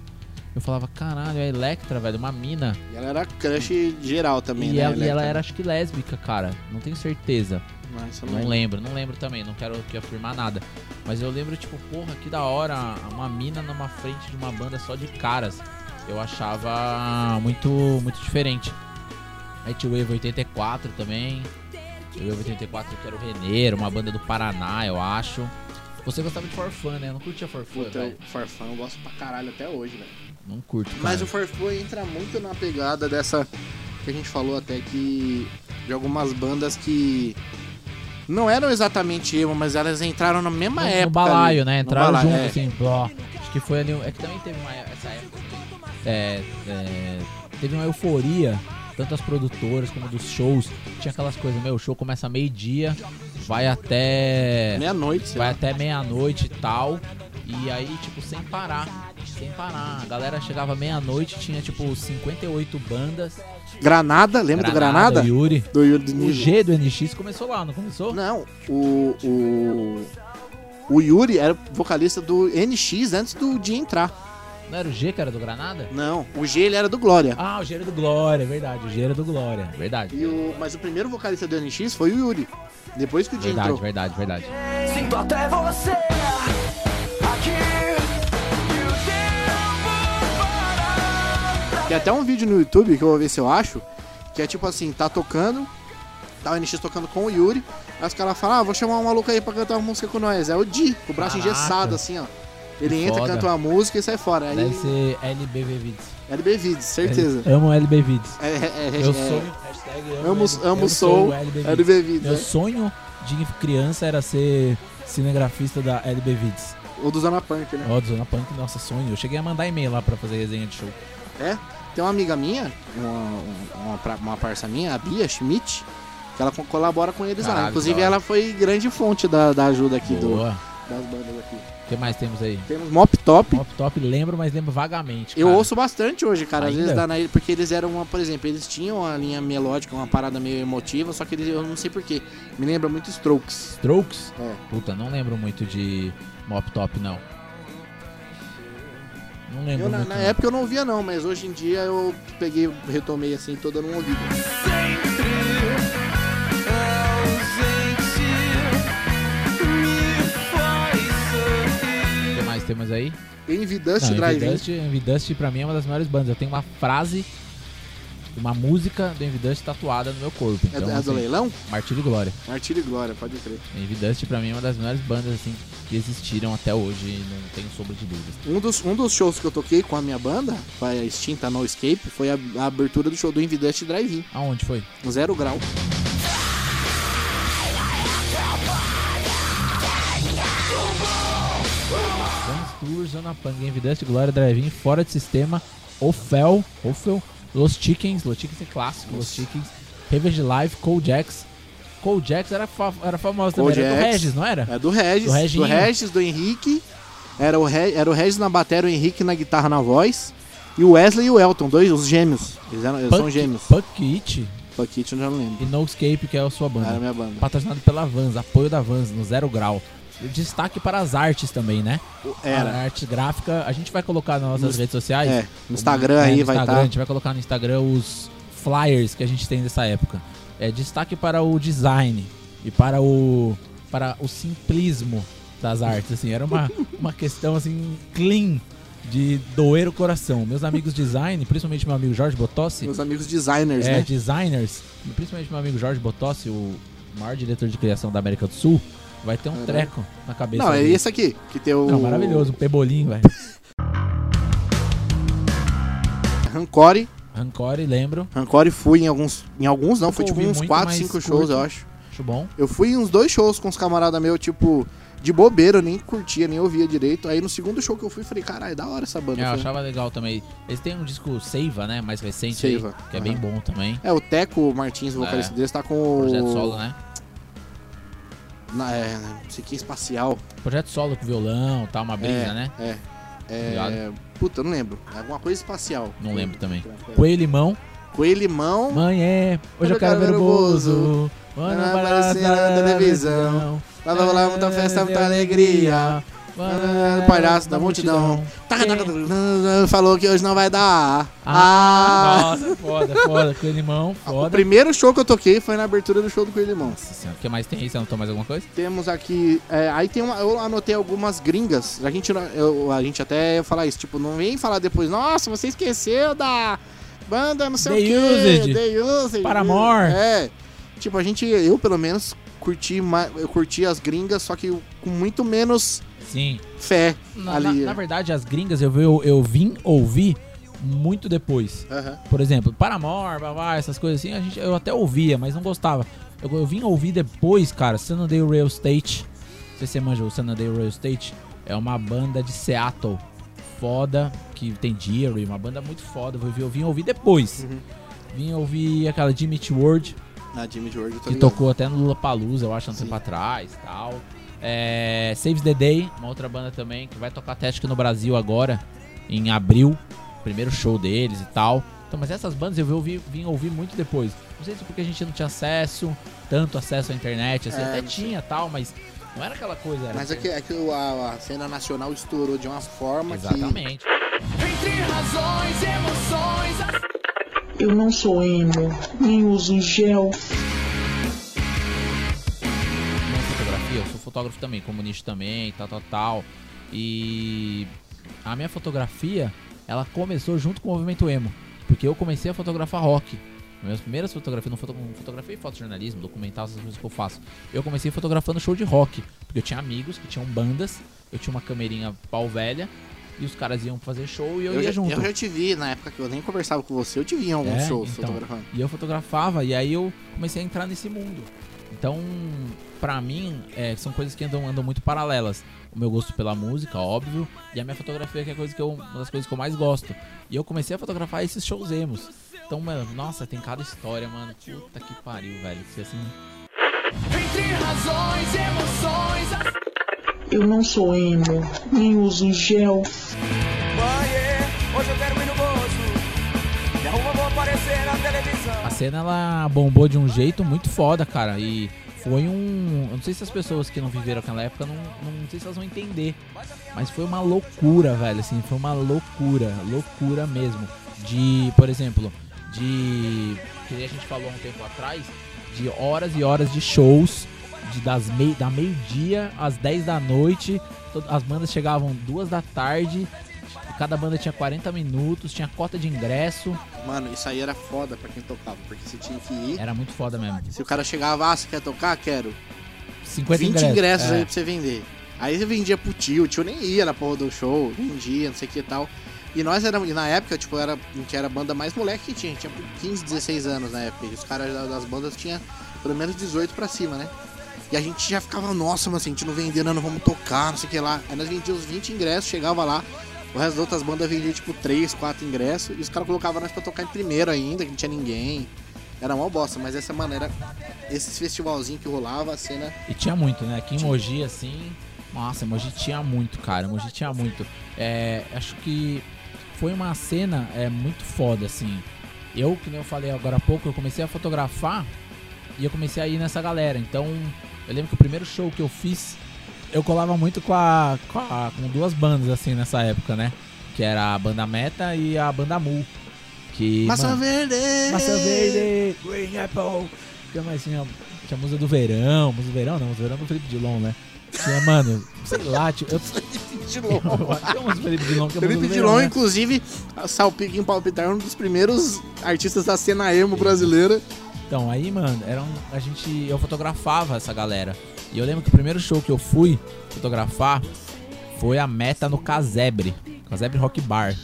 Eu falava, caralho, a Electra, velho, uma mina. E ela era crush geral também, e, né? ela, e ela era, acho que, lésbica, cara. Não tenho certeza. Eu Não não lembro, não lembro também, não quero aqui afirmar nada. Mas eu lembro, tipo, porra, que da hora, uma mina numa frente de uma banda só de caras. Eu achava muito, muito diferente. Aí tinha o Wave 84 também. O Wave 84 que era o Renê, uma banda do Paraná, eu acho. Você gostava de Forfun, né? Eu não curtia Puta, velho. eu gosto pra caralho até hoje, velho. Não curto, cara. Mas o Farfã entra muito na pegada dessa que a gente falou até que de algumas bandas que não eram exatamente emo, mas elas entraram na mesma no, época. no balaio, ali. né? Entraram balaio, junto, é. assim, ó. Acho que foi ali. É que também teve uma essa época. É, é, teve uma euforia, tanto as produtoras como dos shows. Tinha aquelas coisas, meu, o show começa meio-dia, vai até. Meia-noite, Vai até meia-noite e tal. E aí, tipo, sem parar. Sem parar. A galera chegava meia-noite, tinha tipo 58 bandas. Granada, lembra do Granada? Yuri. Do Yuri do O. G do NX começou lá, não começou? Não, o, o. O Yuri era vocalista do NX antes do de entrar. Não era o G que era do Granada? Não, o G ele era do Glória. Ah, o G era do Glória, é verdade. O G era do Glória, verdade. E o, mas o primeiro vocalista do NX foi o Yuri. Depois que o Di Verdade, entrou. verdade, verdade. Sinto até você Tem até um vídeo no YouTube que eu vou ver se eu acho. Que é tipo assim, tá tocando. Tá o NX tocando com o Yuri. Aí os caras falam, ah, vou chamar um maluco aí pra cantar uma música com nós. É o Di, com o braço Caraca. engessado, assim, ó. Ele entra, foda. canta uma música e sai fora. Aí, Deve ser LBV Vids. LB Vids, certeza. Amo LB Vids. É, é, é, Meu é, hashtag amo, Amo, amo eu sou LB Vids. Meu né? sonho de criança era ser cinegrafista da LB Vids. Ou do Zona Punk, né? Ó, do Zona Punk, nossa, sonho. Eu cheguei a mandar e-mail lá pra fazer resenha de show. É. Tem uma amiga minha, uma, uma, uma parça minha, a Bia Schmidt, que ela co- colabora com eles lá. Caralho, Inclusive, da hora. ela foi grande fonte da, da ajuda aqui do, Boa. das bandas aqui. O que mais temos aí? Temos Mop Top. Pop Top, lembro, mas lembro vagamente. Eu cara. ouço bastante hoje, cara. Às Ainda? vezes dá na... Porque eles eram uma, por exemplo, eles tinham uma linha melódica, uma parada meio emotiva, só que eles, eu não sei porquê. Me lembra muito Strokes. Strokes? É. Puta, não lembro muito de Mop Top, não. Não lembro Eu, na, na época eu não ouvia não, mas hoje em dia eu peguei, retomei assim, tô dando um ouvido. O que mais temos aí? Envy Dust Não, Drive-In. Envy Dust, Envy Dust pra mim é uma das melhores bandas. Eu tenho uma frase, uma música do Envy Dust tatuada no meu corpo. É, Então, é do assim, leilão? Martírio e Glória. Martírio e Glória, pode crer. Envy Dust pra mim é uma das melhores bandas assim que existiram até hoje e não tenho sombra de dúvidas. Um dos, um dos shows que eu toquei com a minha banda, foi a extinta No Escape, foi a, a abertura do show do Envy Dust Drive-In. Aonde foi? Zero grau. Guns Tour, Zona Punk, Envy Dust, Glória, Drive-In, Fora de Sistema, Ofel, Ofel, Los Chickens, Los Chickens é clássico, Los Chickens, Revenge Live, Cold Jacks. Cold Jacks era, fa era famosa também, Cold era do. Regis, não era? É do Regis, Do do. Regis, do Henrique. Era o, Re, era o Regis na bateria, o Henrique na guitarra, na voz. E o Wesley e o Elton, dois, os gêmeos. Eles, eram, eles são gêmeos. Punk It Fuck It, eu já não lembro. e No Escape, que é a sua banda. Era a minha banda. Patrocinado pela Vans, apoio da Vans, no Zero Grau. Destaque para as artes também, né? A Era. arte gráfica, a gente vai colocar nas nossas No- redes sociais. É, no Instagram É, aí no vai estar. A gente vai colocar no Instagram os flyers que a gente tem dessa época. É destaque para o design e para o para o simplismo das artes, assim, era uma, (laughs) uma questão assim clean de doer o coração. Meus amigos design, principalmente meu amigo Jorge Botossi, Meus amigos designers, é, né? designers, principalmente meu amigo Jorge Botossi, o maior diretor de criação da América do Sul, vai ter um Caralho. treco na cabeça Não, é esse aqui, que tem o Não, maravilhoso, um pebolinho, velho. (laughs) Rancore. Rancore, lembro. Rancore fui em alguns. Em alguns não, fui Nunca tipo uns muito, 4, mas 5 curto. shows, eu acho. Acho bom. Eu fui em uns dois shows com os camaradas meus, tipo, de bobeira, eu nem curtia, nem ouvia direito. Aí no segundo show que eu fui, falei, caralho, da hora essa banda. É, eu Foi- achava legal também. Eles têm um disco Seiva, né? Mais recente Seiva, aí, que é bem bom também. É, o Teco Martins, o vocalista É. deles, tá com o. Projeto solo, né? Na, é, Espacial. Projeto solo com violão, tá uma brisa, é, né? É. É. Puta, não lembro. É alguma coisa espacial. Não lembro também. É. Coelho Limão. Coelho Limão. Mãe é, hoje eu quero ver o Bozo. Mano, aparecer na televisão. Lá vai rolar muita festa, muita alegria. Mano, Palhaço da multidão. Falou que hoje não vai dar. Ah, nossa, foda, foda. Coelho Limão, O foda. primeiro show que eu toquei foi na abertura do show do Coelho Limão. Nossa senhora, o que mais tem aí? Você anotou mais alguma coisa? Temos aqui. é, aí tem uma. Eu anotei algumas gringas. A gente, eu, a gente até ia falar isso. Tipo, não vem falar depois. Nossa, você esqueceu da banda não sei The o quê. Used. The Used. Paramore. É. Tipo, a gente. Eu, pelo menos, curti, eu curti as gringas, só que com muito menos Sim. fé Na, na- ali. na verdade, as gringas eu, eu, eu vim ouvir muito depois. Por exemplo, Paramore, babá, essas coisas assim, a gente, eu até ouvia, mas não gostava. Eu, eu vim ouvir depois, cara, Sunday Rail State. Não sei se você manja o Sunday Rail State. É uma banda de Seattle. Foda, que tem Jerry, uma banda muito foda. Eu vim, eu vim ouvir depois. Uhum. Vim ouvir aquela Jimmy World, Na Jimmy George, eu tô que ligado. tocou até no Lula Palusa, eu acho, um Sim. tempo atrás tal. É, Saves the Day, uma outra banda também, que vai tocar que no Brasil agora, em abril. Primeiro show deles e tal. Então, mas essas bandas eu vim ouvir, vim ouvir muito depois. Não sei se porque a gente não tinha acesso, tanto acesso à internet, assim, É, até não sei. tinha tal, mas não era aquela coisa. Era Mas é que, é que a, a cena nacional estourou de uma forma que. Exatamente. Entre razões, emoções, Eu não sou emo, nem uso gel. Fotógrafo também, comunista também, tal, tal, tal. E a minha fotografia, ela começou junto com o movimento emo. Porque eu comecei a fotografar rock. Minhas primeiras fotografias, não, foto, fotografei fotojornalismo, documental, essas coisas que eu faço. Eu comecei fotografando show de rock. Porque eu tinha amigos que tinham bandas, eu tinha uma câmerinha pau velha, e os caras iam fazer show e eu, Eu ia já, junto. eu já te vi na época que eu nem conversava com você, eu te vi em alguns É, shows então. fotografando. E eu fotografava, e aí eu comecei a entrar nesse mundo. Então, pra mim, é, são coisas que andam, andam muito paralelas. O meu gosto pela música, óbvio, e a minha fotografia, que é a coisa que eu, uma das coisas que eu mais gosto. E eu comecei a fotografar esses shows emos. Então, mano, nossa, tem cada história, mano. Puta que pariu, velho. Se assim, entre razões, emoções. Eu não sou emo, nem uso gel. É, hoje eu quero cena ela bombou de um jeito muito foda, cara. E foi um. Eu não sei se as pessoas que não viveram aquela época não, não sei se elas vão entender. Mas foi uma loucura, velho. Assim, foi uma loucura, loucura mesmo. De, por exemplo, de. Que a gente falou há um tempo atrás, de horas e horas de shows. De das mei, da meio-dia às 10 da noite. As bandas chegavam duas da tarde. Cada banda tinha 40 minutos, tinha cota de ingresso. Mano, isso aí era foda pra quem tocava, porque você tinha que ir. Era muito foda mesmo. Se o cara chegava, ah, você quer tocar? Quero. 50 20 ingressos. ingressos é. aí pra você vender. Aí você vendia pro tio, o tio nem ia na porra do show, vendia, não sei o que e tal. E nós éramos, na época, tipo, era, a gente era a banda mais moleque que tinha, tinha 15, 16 anos na época. E os caras da- das bandas tinham pelo menos 18 pra cima, né? E a gente já ficava, nossa, mas assim, a gente não vendendo, não vamos tocar, não sei o que lá. Aí nós vendíamos 20 ingressos, chegava lá, o resto das outras bandas vendia tipo 3, 4 ingressos, e os caras colocavam nós pra tocar em primeiro ainda, que não tinha ninguém. Era uma bosta, mas essa maneira, esses festivalzinhos que rolava, a cena E tinha muito, né? Aqui em Mogi, assim. Nossa, Mogi tinha muito, cara. Mogi tinha muito. É, acho que foi uma cena é, muito foda, assim. Eu, que nem eu falei agora há pouco, eu comecei a fotografar e eu comecei a ir nessa galera. Então, eu lembro que o primeiro show que eu fiz eu colava muito com, a, com, a- com duas bandas, assim, nessa época, né? Que era a banda Meta e a banda Mu. Que, Maçã mano, verde! Maçã Verde, Green Apple. Que mais tinha, tinha música do verão, música do verão não, música do verão do Felipe Dilon, né? Tinha, mano, sei lá, tinha, eu, (laughs) Dilon. (laughs) Tem uns Felipe Dilon que é Felipe Dilon, verão, né? inclusive, Salpique em Palpitar é um dos primeiros artistas da cena emo brasileira. Então, aí, mano, era um, a gente. Eu fotografava essa galera. E eu lembro que o primeiro show que eu fui fotografar foi a meta no Casebre. Casebre Rock Bar.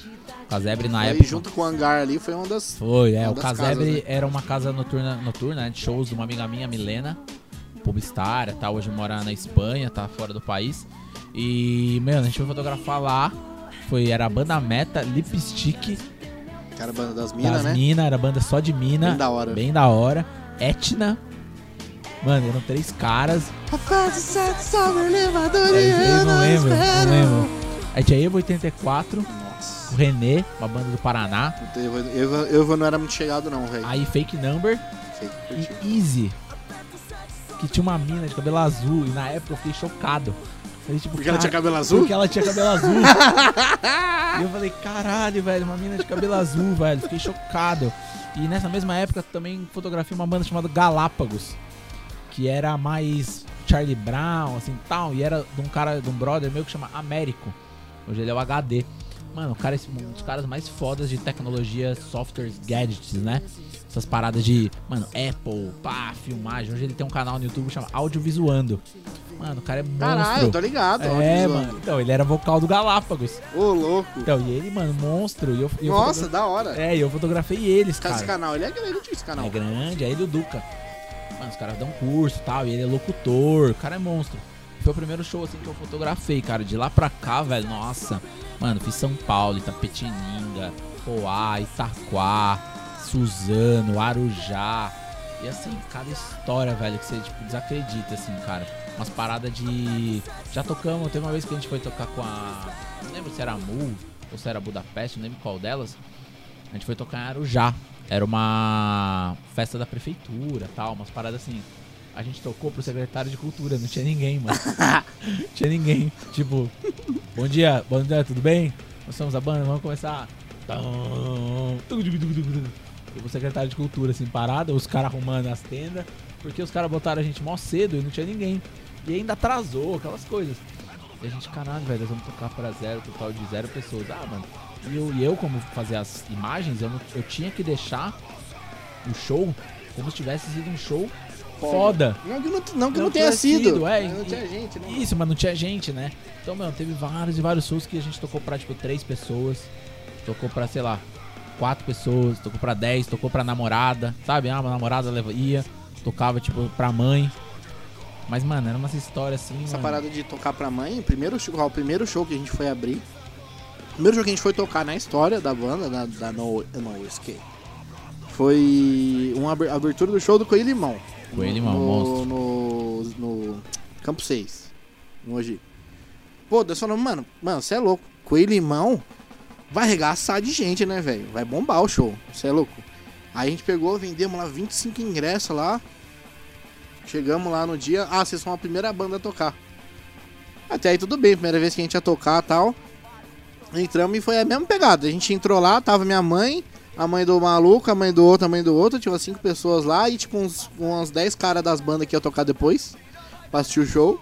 Casebre na Aí, época. junto com o Hangar ali, foi uma das... Foi, é. O Casebre né? era uma casa noturna, noturna né, de shows de uma amiga minha, Milena, publicitária, tá? Hoje mora na Espanha, tá fora do país. E, mano, a gente foi fotografar lá. Foi, era a banda Meta, Lipstick, Que era a banda das minas, das né? mina, era banda só de mina. Bem da hora. Bem da hora. Etna. Mano, eram três caras. Elevador É, e eu não lembro, não lembro. Aí tinha Evo 84, Nossa. o René, uma banda do Paraná. Eu, eu, eu não era muito chegado não, velho. Aí Fake Number curti. e Easy. Que tinha uma mina de cabelo azul. E na época eu fiquei chocado. Falei, tipo, Porque ela tinha cabelo azul? Porque ela tinha cabelo azul. (laughs) e eu falei, caralho, velho, uma mina de cabelo azul, velho. Fiquei chocado. E nessa mesma época também fotografei uma banda chamada Galápagos. Que era mais Charlie Brown, assim tal. E era de um cara, de um brother meu que chama Américo. Hoje ele é o HD. Mano, o cara é um dos caras mais fodas de tecnologia, softwares, gadgets, né? Essas paradas de, mano, Apple, pá, filmagem. Hoje ele tem um canal no YouTube que chama Audiovisuando. Mano, o cara é monstro. Caralho, tô ligado. É, mano. Então, ele era vocal do Galápagos. Ô, louco. Então, e ele, mano, monstro. E eu, eu Nossa, fotogra- da hora. É, e eu fotografei eles, Cara, esse canal, ele é grande, esse canal. É grande, é ele e o Duca. Mano, os caras dão curso e tal, e ele é locutor, o cara é monstro. Foi o primeiro show, assim, que eu fotografei, cara. De lá pra cá, velho, nossa. Mano, fiz São Paulo, Itapetininga, Poá, Itaquá, Suzano, Arujá. E assim, cada história, velho, que você, tipo, desacredita, assim, cara. Umas paradas de... Já tocamos, teve uma vez que a gente foi tocar com a... Não lembro se era Mu ou se era Budapeste, não lembro qual delas. A gente foi tocar em Arujá. Era uma festa da prefeitura, tal, umas paradas assim. A gente tocou pro secretário de cultura, não tinha ninguém, mano. (laughs) Não tinha ninguém. Tipo, bom dia, bom dia, tudo bem? Nós somos a banda, vamos começar. O secretário de cultura assim parado, os caras arrumando as tendas, porque os caras botaram a gente mó cedo e não tinha ninguém. E ainda atrasou, aquelas coisas. E a gente, caralho, velho, nós vamos tocar pra zero, total de zero pessoas. Ah, mano. E eu, e eu como fazer as imagens, eu, não- eu tinha que deixar o show como se tivesse sido um show foda. Não que não, não, que Não não tenha sido. sido, é, não e- tinha gente, né? Isso, mas não tinha gente, né? Então, mano, teve vários e vários shows que a gente tocou pra, tipo, três pessoas. Tocou pra, sei lá, quatro pessoas. Tocou pra dez, tocou pra namorada, sabe? Ah, uma namorada leva, ia. Tocava, tipo, pra mãe. Mas, mano, era uma história assim, Essa mano. parada de tocar pra mãe, o primeiro, show- o primeiro show que a gente foi abrir. O primeiro show que a gente foi tocar na história da banda, da, da No, no Escape. Foi uma aber- abertura do show do Coelho Limão. Coelho Limão, no, monstro. no, no Campo 6. No Mogi. Pô, Deus falando, mano, mano, você é louco. Coelho Limão vai arregaçar de gente, né, velho? Vai bombar o show. Você é louco. Aí a gente pegou, vendemos lá 25 ingressos lá. Chegamos lá no dia. Ah, vocês são a primeira banda a tocar. Até aí tudo bem, primeira vez que a gente ia tocar e tal. Entramos e foi a mesma pegada. A gente entrou lá, tava minha mãe, a mãe do maluco, a mãe do outro, a mãe do outro. Tinha umas 5 pessoas lá e tipo uns, uns 10 caras das bandas que ia tocar depois. Pra assistir o show.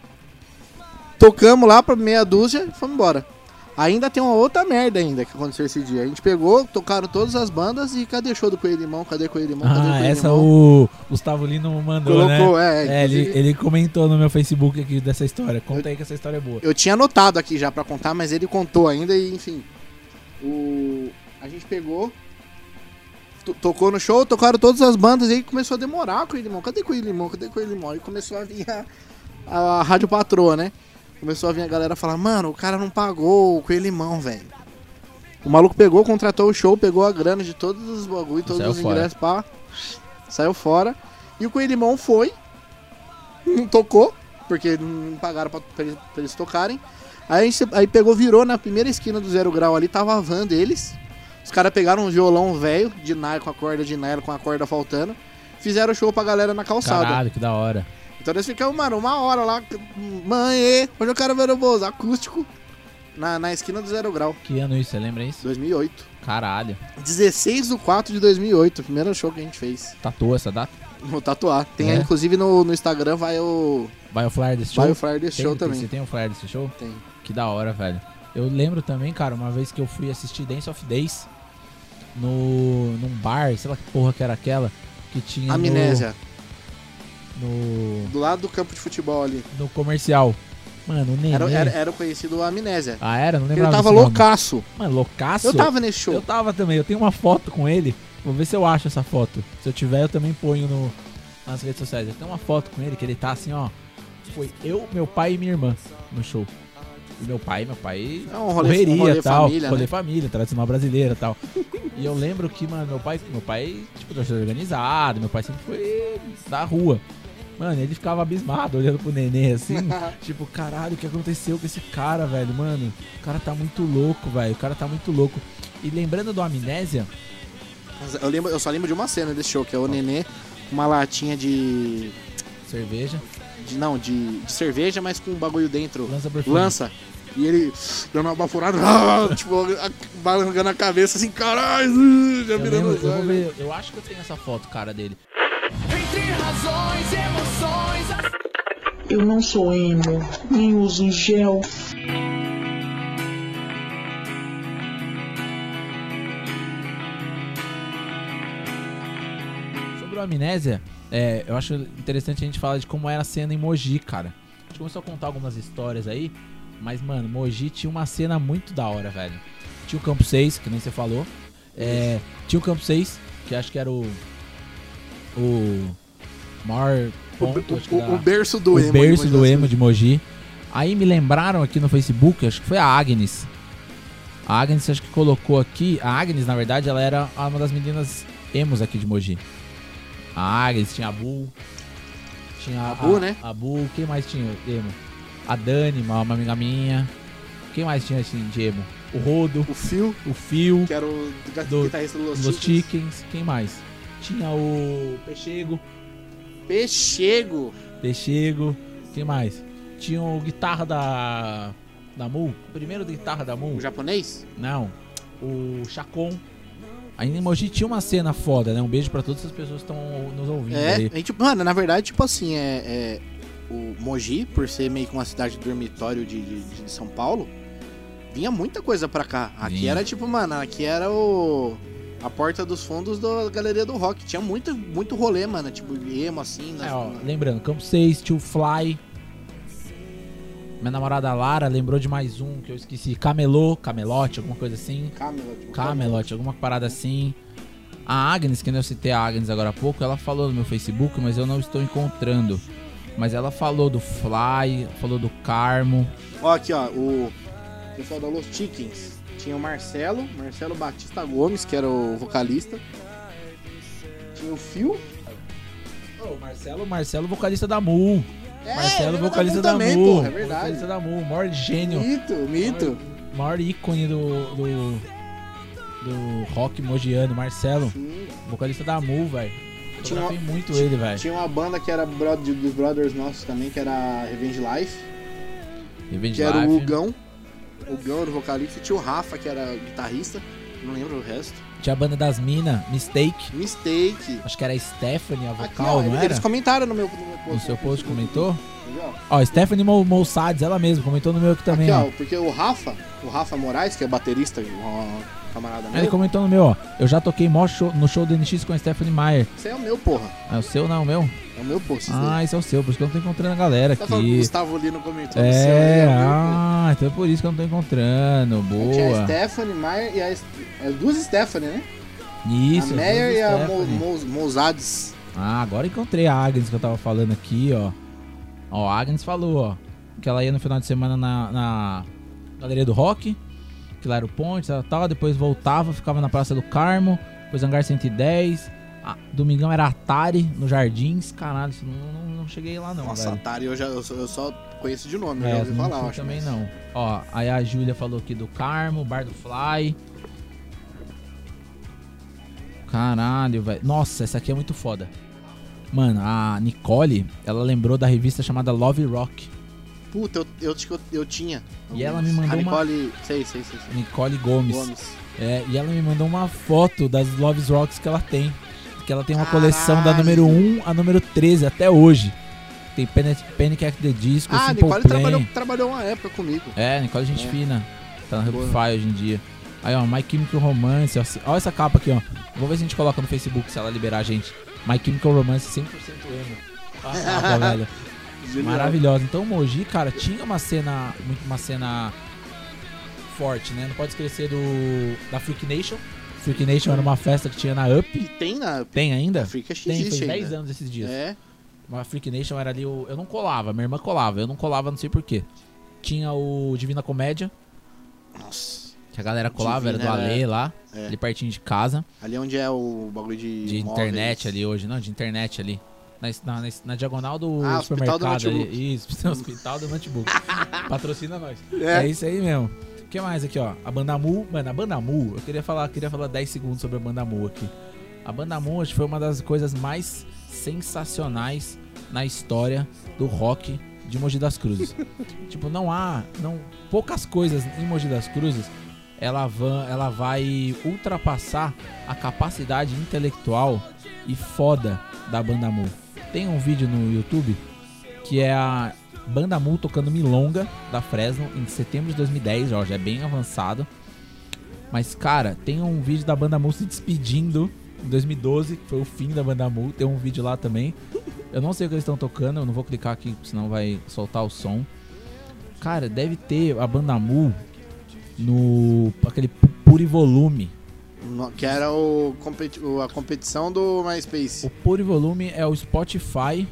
Tocamos lá pra meia dúzia e fomos embora. Ainda tem uma outra merda ainda que aconteceu esse dia. A gente pegou, tocaram todas as bandas e cadê o show do Coelho Limão? Cadê Coelho Limão? Cadê Ah, Coelho essa Limão? o Gustavo Lino mandou, Colocou, né? é. É, ele, ele comentou no meu Facebook aqui dessa história. Conta aí que essa história é boa. Eu tinha anotado aqui já pra contar, mas ele contou ainda e enfim. O a gente pegou to- tocou no show, tocaram todas as bandas e aí começou a demorar com o Limão. Cadê com o Limão? Cadê com o Limão? E começou a vir a, a, rádio patroa, né? Começou a vir a galera falar: "Mano, o cara não pagou o Coelho Limão, velho". O maluco pegou, contratou o show, pegou a grana de todos os bagulho, todos Saiu os ingressos, pá. Saiu fora. E o Coelho Limão foi, não (laughs) tocou, porque não pagaram pra, pra eles, pra eles tocarem. Aí, a gente- aí pegou, virou na primeira esquina do Zero Grau ali, tava a van deles. Os caras pegaram um violão velho, de nylon, com a corda de nylon, com a corda faltando. Fizeram show pra galera na calçada. Caralho, que da hora. Então nós ficamos, mano, uma hora lá. Mãe, hoje eu quero ver o Bozo, acústico. Na, na esquina do Zero Grau, Que ano isso? Você lembra isso? 2008. Caralho. 16 do 4 de 2008, primeiro show que a gente fez. Tatuou essa data? Vou tatuar. Tem É? aí, inclusive no, no Instagram, vai o, Vai o flyer desse show? vai o flyer desse Tem- show tem- também. Você tem o flyer desse show? Tem. Que da hora, velho. Eu lembro também, cara, uma vez que eu fui assistir Dance of Days no, num bar, sei lá que porra que era aquela, que tinha no- Amnésia, no, do lado do campo de futebol ali. no, comercial. Mano, Nenê... Era, era, era o conhecido Amnésia. Ah, era? Não Ele lembrava tava desse nome. loucaço. Mano, loucaço? Eu tava nesse show. Eu tava também, eu tenho uma foto com ele. Vou ver se eu acho essa foto. Se eu tiver, eu também ponho no, nas redes sociais. Eu tenho uma foto com ele que ele tá assim, ó. Foi eu, meu pai e minha irmã no show. E meu pai, meu pai. É um rolê, correria um rolê tal. família, rolê né? família, tradicional brasileira tal. (laughs) e eu lembro que, mano, meu pai, meu pai, tipo, torcedor organizado, meu pai sempre foi da rua. Mano, ele ficava abismado olhando pro nenê assim. (laughs) tipo, caralho, o que aconteceu com esse cara, velho? Mano, o cara tá muito louco, velho. O cara tá muito louco. E lembrando do Amnésia, Eu, lembro, eu só lembro de uma cena desse show, que é o Nenê com uma latinha de. cerveja, de não, de, de cerveja, mas com um bagulho dentro. lança perfume. Lança. E ele dando uma baforada, (laughs) tipo, balangando a cabeça assim, caralho, já Eu, virando lembro, eu, ver, eu acho que eu tenho essa foto, cara, dele. Razões, emoções, Eu não sou emo, nem uso gel. Sobre o Amnésia, é, eu acho interessante a gente falar de como era a cena em Mogi, cara. A gente começou a contar algumas histórias aí, mas, mano, Mogi tinha uma cena muito da hora, velho. Tinha o Campo 6, que nem você falou. É, tinha o Campo 6, que acho que era o. O. Maior ponto, O, o, o berço do o emo. berço de do Mogi emo de Mogi. Aí me lembraram aqui no Facebook, acho que foi a Agnes. A Agnes acho que colocou aqui. A Agnes, na verdade, ela era uma das meninas emos aqui de Mogi. A Agnes, tinha a Bu. Tinha a, A Bu, né? A Bu, quem mais tinha emo? A Dani, uma, uma amiga minha. Quem mais tinha assim, de emo? O Rodo, O Phil, o Fio, que era o Do- guitarrista do Los, Los Chickens. Chickens. Quem mais? Tinha o Pechego. Pechego. Pechego. Quem mais? Tinha o guitarra da. Da Mu. Primeiro guitarra da Mu. O japonês? Não. O Chacon. Ainda em Mogi tinha uma cena foda, né? Um beijo pra todas as pessoas que estão nos ouvindo É, aí. a gente, mano, na verdade, tipo assim, é, é, o Mogi, por ser meio que uma cidade dormitório de, de, de São Paulo, vinha muita coisa pra cá. Aqui era tipo, mano, aqui era o a porta dos fundos da galeria do rock. Tinha muito, muito rolê, mano, tipo emo assim. nas- É, ó, na- lembrando, Campo 6, Tio Fly. Minha namorada Lara lembrou de mais um que eu esqueci. Camelô, Camelote, alguma coisa assim. Camelot. Camelot, alguma parada assim. A Agnes, que eu citei a Agnes agora há pouco, ela falou no meu Facebook, mas eu não estou encontrando. Mas ela falou do Fly, falou do Carmo. Ó, aqui, ó, o pessoal da Los Chickens. Tinha o Marcelo, Marcelo Batista Gomes, que era o vocalista. Tinha o Phil. o Marcelo, Marcelo, vocalista da Mu. É, Marcelo, era vocalista da da Mu Mu. também, porra, é verdade. Vocalista da Mu, o maior gênio. Mito, mito. maior ícone do, do, do rock mogiano, Marcelo, Sim. vocalista da Mu, velho. Tinha Fotografei muito ele, velho. Tinha uma banda que era bro- de- dos brothers nossos também, que era Revenge Life, Revenge que era o Life. Hugão. O era o vocalista. Tinha o Rafa, que era guitarrista. Não lembro o resto. Tinha a banda das Minas, Mistake. Mistake. Acho que era a Stephanie, a Aqui, vocal, ó, não eles era? comentaram no meu, no meu post. No seu post comentou? Entendeu? Ó, Stephanie Mo Moussades, ela mesma, comentou no meu aqui também, Aqui, ó. ó, porque o Rafa, o Rafa Moraes, que é baterista, um camarada Ele meu. comentou no meu, ó. Eu já toquei show- no show do NX com a Stephanie Meyer. Esse é o meu, porra. É o seu, não, o meu? É o meu post. Ah, esse é o seu, por isso que eu não tô encontrando a galera Tá falando que o aqui. Gustavo Lino comentou no É, seu aí, ó, meu, ah, então é por isso que eu não tô encontrando. pô. Tinha a Boa. Stephanie Meyer e a, as duas Stephanie, né? Isso, a Meyer e a Mo. Mo, Mozades. Ah, agora encontrei a Agnes que eu tava falando aqui, ó. Ó, a Agnes falou, ó, que ela ia no final de semana na, na Galeria do Rock, que lá era o Ponte, tal, tal, depois voltava, ficava na Praça do Carmo, depois Hangar 110, ah, domingão era Atari, no Jardins, caralho, não, não, não cheguei lá não, Nossa, velho. Atari eu, já, eu, só, eu só conheço de nome, É, já ouvi falar, eu acho. também mas- não. Ó, aí a Júlia falou aqui do Carmo, Bar do Fly. Caralho, velho. Nossa, essa aqui é muito foda. Mano, a Nicole, ela lembrou da revista chamada Love Rock. Puta, eu, eu, eu, tinha. E ela me mandou A uma- Nicole, sei, sei, sei. sei. Nicole Gomes. Gomes. É, e ela me mandou uma foto das Love Rocks que ela tem. Que ela tem uma Caralho. coleção da número 1 a número 13 até hoje. Tem Panic, Panic at the Disco, Ah, Simple Nicole Plan. trabalhou, trabalhou uma época comigo. É, Nicole é gente É. fina. Tá na. Repify hoje em dia. Aí, ó, My Chemical Romance. Ó, olha essa capa aqui, ó. Vou ver se a gente coloca no Facebook, se ela liberar a gente. My Chemical Romance 100% emo. Olha a capa, velho. Maravilhosa. Então, Moji, cara, tinha uma cena, muito uma cena forte, né? Não pode esquecer do da Freak Nation. Freak Nation era uma festa que tinha na Up. E tem na Tem ainda? Freak, acho que Tem, fez existe 10 ainda. anos esses dias. É. Uma Freak Nation era ali o. Eu não colava, minha irmã colava. Eu não colava, não sei porquê. Tinha o Divina Comédia, Nossa. que a galera colava, Divina era do era- Alê lá, é. ali pertinho de casa. Ali onde é o bagulho de. De móveis. internet ali hoje, não, de internet ali. Na, na, na- na diagonal do Ah, Hospital do supermercado. Notebook. Isso, (laughs) hospital do notebook. (laughs) Patrocina nós. É. É. isso aí mesmo. O que mais aqui, ó? A banda Mu. Mano, a banda Mu, eu queria falar, queria falar 10 segundos sobre a banda Mu aqui. A banda Mu acho foi uma das coisas mais sensacionais na história do rock de Mogi das Cruzes. (laughs) tipo, não há. Não, poucas coisas em Mogi das Cruzes ela, va, ela vai ultrapassar a capacidade intelectual e foda da banda Mu. Tem um vídeo no YouTube que é a Banda Mu tocando Milonga da Fresno em setembro de 2010, ó, já é bem avançado. Mas, cara, tem um vídeo da Banda Mu se despedindo em 2012, que foi o fim da Banda Mu. Tem um vídeo lá também. Eu não sei o que eles estão tocando, eu não vou clicar aqui, senão vai soltar o som. Cara, deve ter a Banda Mu no aquele pu- Purivolume. No- Que era o, a competição do O MySpace. Purivolume é o Spotify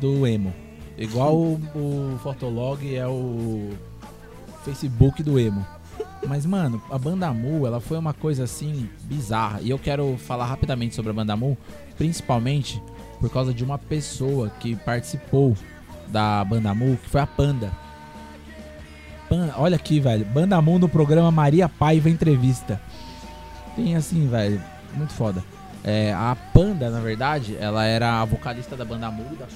do emo. Igual o, o Fotolog é o Facebook do emo. Mas, mano, a Banda Mu, ela foi uma coisa assim bizarra. E eu quero falar rapidamente sobre a Banda Mu, principalmente por causa de uma pessoa que participou da Banda Mu, que foi a Panda. Pan- olha aqui, velho. Banda Mu no programa Maria Paiva Entrevista. Tem assim, velho, muito foda. É, a Panda, na verdade, ela era a vocalista da banda Mu, da,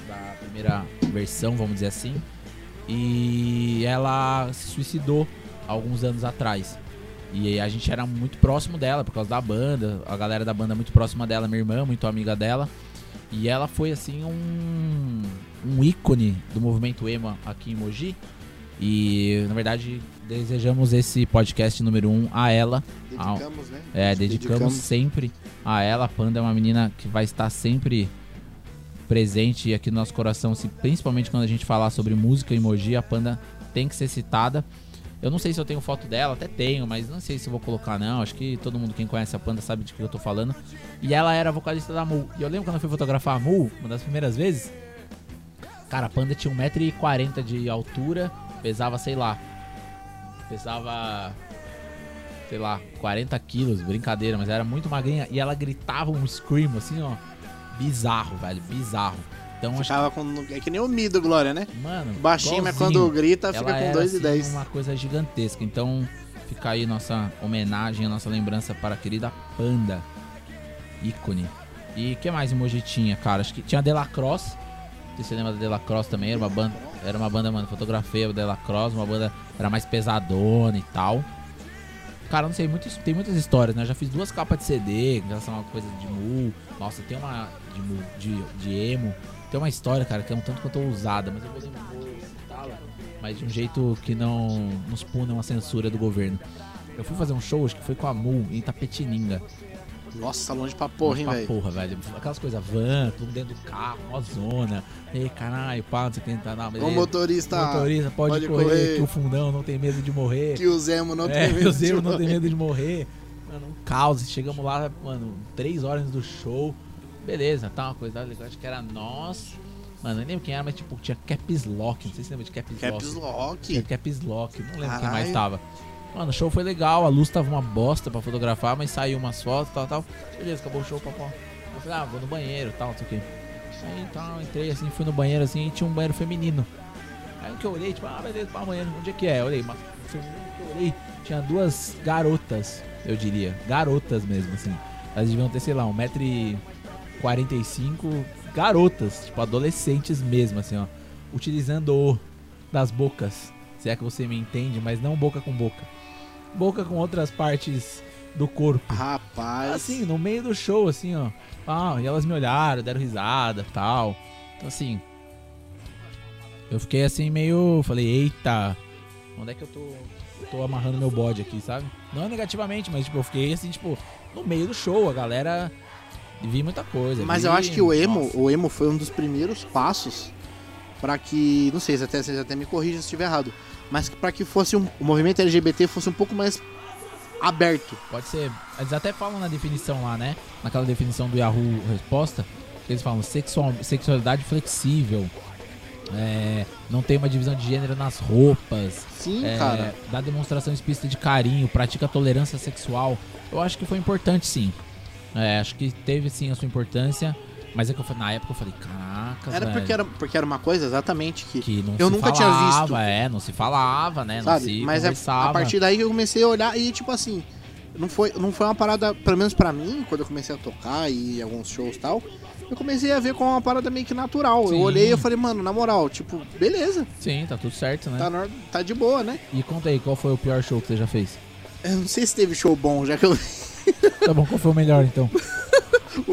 primeira versão, vamos dizer assim. E ela se suicidou alguns anos atrás. E a gente era muito próximo dela por causa da banda, a galera da banda muito próxima dela, minha irmã, muito amiga dela. E ela foi assim um, um ícone do movimento emo aqui em Mogi. E na verdade desejamos esse podcast número 1 um a ela, Dedicamos, né? é, dedicamos, sempre a ela. A Panda é uma menina que vai estar sempre presente aqui no nosso coração, assim, principalmente quando a gente falar sobre música e emoji. A Panda tem que ser citada. Eu não sei se eu tenho foto dela, até tenho, mas não sei se eu vou colocar, não. Acho que todo mundo quem conhece a Panda sabe de que eu tô falando. E ela era vocalista da Mu. E eu lembro quando eu fui fotografar a Mu, uma das primeiras vezes. Cara, a Panda tinha 1,40m de altura, pesava, sei lá. Pesava sei lá, 40 quilos, brincadeira, mas era muito magrinha e ela gritava um scream assim, ó, bizarro, velho, bizarro. Então acho Ficava com. É que nem o Mi do Glória, né? mano, Baixinho, mas quando grita, fica Ela com era, 2 e assim, 10. uma coisa gigantesca. Então fica aí nossa homenagem, a nossa lembrança para a querida Panda, ícone. E o que mais emoji tinha, cara? Acho que tinha a Delacrosse. Não sei se você lembra da Delacrosse também, era uma banda, era uma banda, mano, fotografei a Delacrosse, uma banda era mais pesadona e tal. Cara, não sei, muitos, tem muitas histórias, né? Eu já fiz duas capas de CD, em relação a coisa de mu. Nossa, tem uma de, mu, de, de emo. Tem uma história, cara, que é um tanto quanto ousada, mas eu vou, citá-la, mas de um jeito que não nos puna uma censura do governo. Eu fui fazer um show, acho que foi com a Mu, em Tapetininga. Nossa, longe pra porra, hein, velho. porra, velho. Aquelas coisas van, tudo dentro do carro, mó zona. Ei, caralho, pá, não sei o que, tá na O motorista. motorista pode, pode correr, correr. que o fundão não tem medo de morrer. Que o Zemo não é, tem medo que o Zemo de não tem morrer. medo de morrer. Mano, um caos. Chegamos lá, mano, três horas do show. Beleza, tá uma coisa legal. Acho que era nós. Mano, nem lembro quem era, mas tipo, tinha Caps Lock. Não sei se você lembra de Caps, Caps Lock. Tinha Lock. Caps Lock. Não lembro quem mais tava. Mano, o show foi legal. A luz tava uma bosta pra fotografar, mas saiu umas fotos tal, tal. Beleza, acabou o show, papó. Eu falei, ah, vou no banheiro tal, não sei o que. Aí entrei assim, fui no banheiro assim e tinha um banheiro feminino. Aí que eu olhei, tipo, ah, beleza, pra banheiro, onde é que é? Eu olhei, mas que eu olhei, tinha duas garotas, eu diria. Garotas mesmo, assim. Elas deviam ter, sei lá, 1,45m, garotas, tipo adolescentes mesmo, assim, ó, utilizando o das bocas, se é que você me entende, mas não boca com boca, boca com outras partes do corpo. Rapaz. Assim, no meio do show, assim, ó. Ah, e elas me olharam, deram risada tal. Então, assim. Eu fiquei assim meio. Falei, eita, onde é que eu tô. tô amarrando meu bode aqui, sabe? Não negativamente, mas tipo, eu fiquei assim, tipo, no meio do show, a galera. Vi muita coisa. Mas vi- eu acho que o emo, Nossa. o emo foi um dos primeiros passos pra que, não sei, se até vocês até me corrijam se estiver errado, mas pra que fosse um, o movimento LGBT fosse um pouco mais aberto. Pode ser. Eles até falam na definição lá, né? Naquela definição do Yahoo Resposta, que eles falam sexual, sexualidade flexível. é, não tem uma divisão de gênero nas roupas. Sim, é, cara. dá demonstração explícita de carinho, pratica tolerância sexual. Eu acho que foi importante sim. É, acho que teve sim a sua importância. Mas é que eu, na época eu falei, caraca, Era velho, porque era porque era uma coisa exatamente que, que não eu nunca tinha falava, visto. É, não se falava, né? Não sabe? se Mas é conversava. a partir daí que eu comecei a olhar e tipo assim, não foi não foi uma parada, pelo menos pra mim, quando eu comecei a tocar e alguns shows e tal, eu comecei a ver como uma parada meio que natural. Sim. Eu olhei e eu falei, mano, na moral, tipo, beleza, Sim, tá tudo certo, né? tá, hora- tá de boa, né? E conta aí, qual foi o pior show que você já fez? Eu não sei se teve show bom, já que eu Tá bom, qual foi o melhor então? (laughs)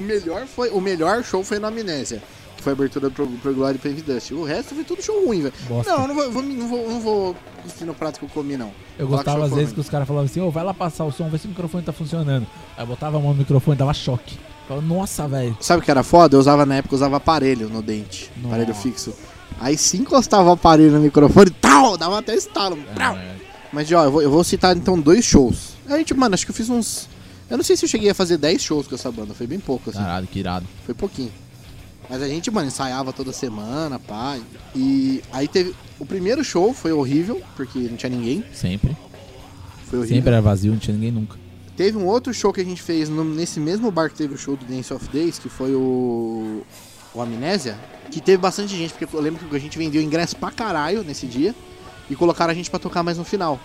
O melhor, foi, o melhor show foi no Amnésia, que foi a abertura pro, pro Glory e Envy Dust. O resto foi tudo show ruim, velho. Não, eu não vou, não vou, não vou cuspir no prato que eu comi, não. Eu Falar gostava às vezes ruim. que os caras falavam assim, ô, vai lá passar o som, vê se o microfone tá funcionando. Aí eu botava a mão no microfone, dava choque. Falava, nossa, velho. Sabe o que era foda? Eu usava na época, eu usava aparelho no dente, Nossa. aparelho fixo. Aí se encostava o aparelho no microfone, tal, dava até estalo. prau. É, Mas, ó, eu vou, eu vou citar então dois shows. Aí, tipo, mano, acho que eu fiz uns... Eu não sei se eu cheguei a fazer 10 shows com essa banda, foi bem pouco, assim. Caralho, que irado. Foi pouquinho. Mas a gente, mano, ensaiava toda semana, pá. E aí teve. O primeiro show foi horrível, porque não tinha ninguém. Sempre. Foi horrível. Sempre era vazio, não tinha ninguém nunca. Teve um outro show que a gente fez no- nesse mesmo bar que teve o show do Dance of Days, que foi o. O Amnésia. Que teve bastante gente, porque eu lembro que a gente vendeu ingresso pra caralho nesse dia. E colocaram a gente pra tocar mais no final.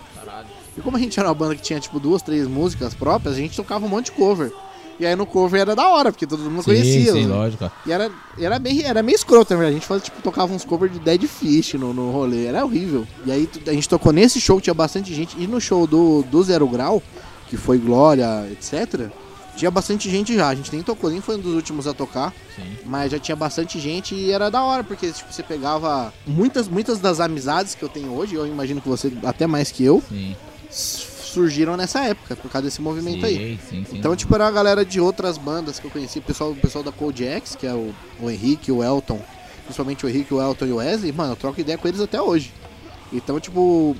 E como a gente era uma banda que tinha tipo duas, três músicas próprias, a gente tocava um monte de cover. E aí no cover era da hora, porque todo mundo sim, conhecia. sim, né? lógico. E era, era, bem, era meio escroto, verdade. A gente fazia, tipo, tocava uns covers de Dead Fish no, no rolê. Era horrível. E aí a gente tocou nesse show, tinha bastante gente. E no show do, do Zero Grau, que foi Glória, etc., tinha bastante gente já. A gente nem tocou, nem foi um dos últimos a tocar. Sim. Mas já tinha bastante gente e era da hora, porque tipo, você pegava muitas, muitas das amizades que eu tenho hoje, eu imagino que você até mais que eu, Sim. Surgiram nessa época, por causa desse movimento aí. Sim, sim, sim. Então, tipo, era uma galera de outras bandas que eu conheci, o pessoal, o pessoal da Cold X, que é o, o Henrique, o Elton, principalmente o Henrique, o Elton e o Wesley, mano, eu troco ideia com eles até hoje. Então, tipo,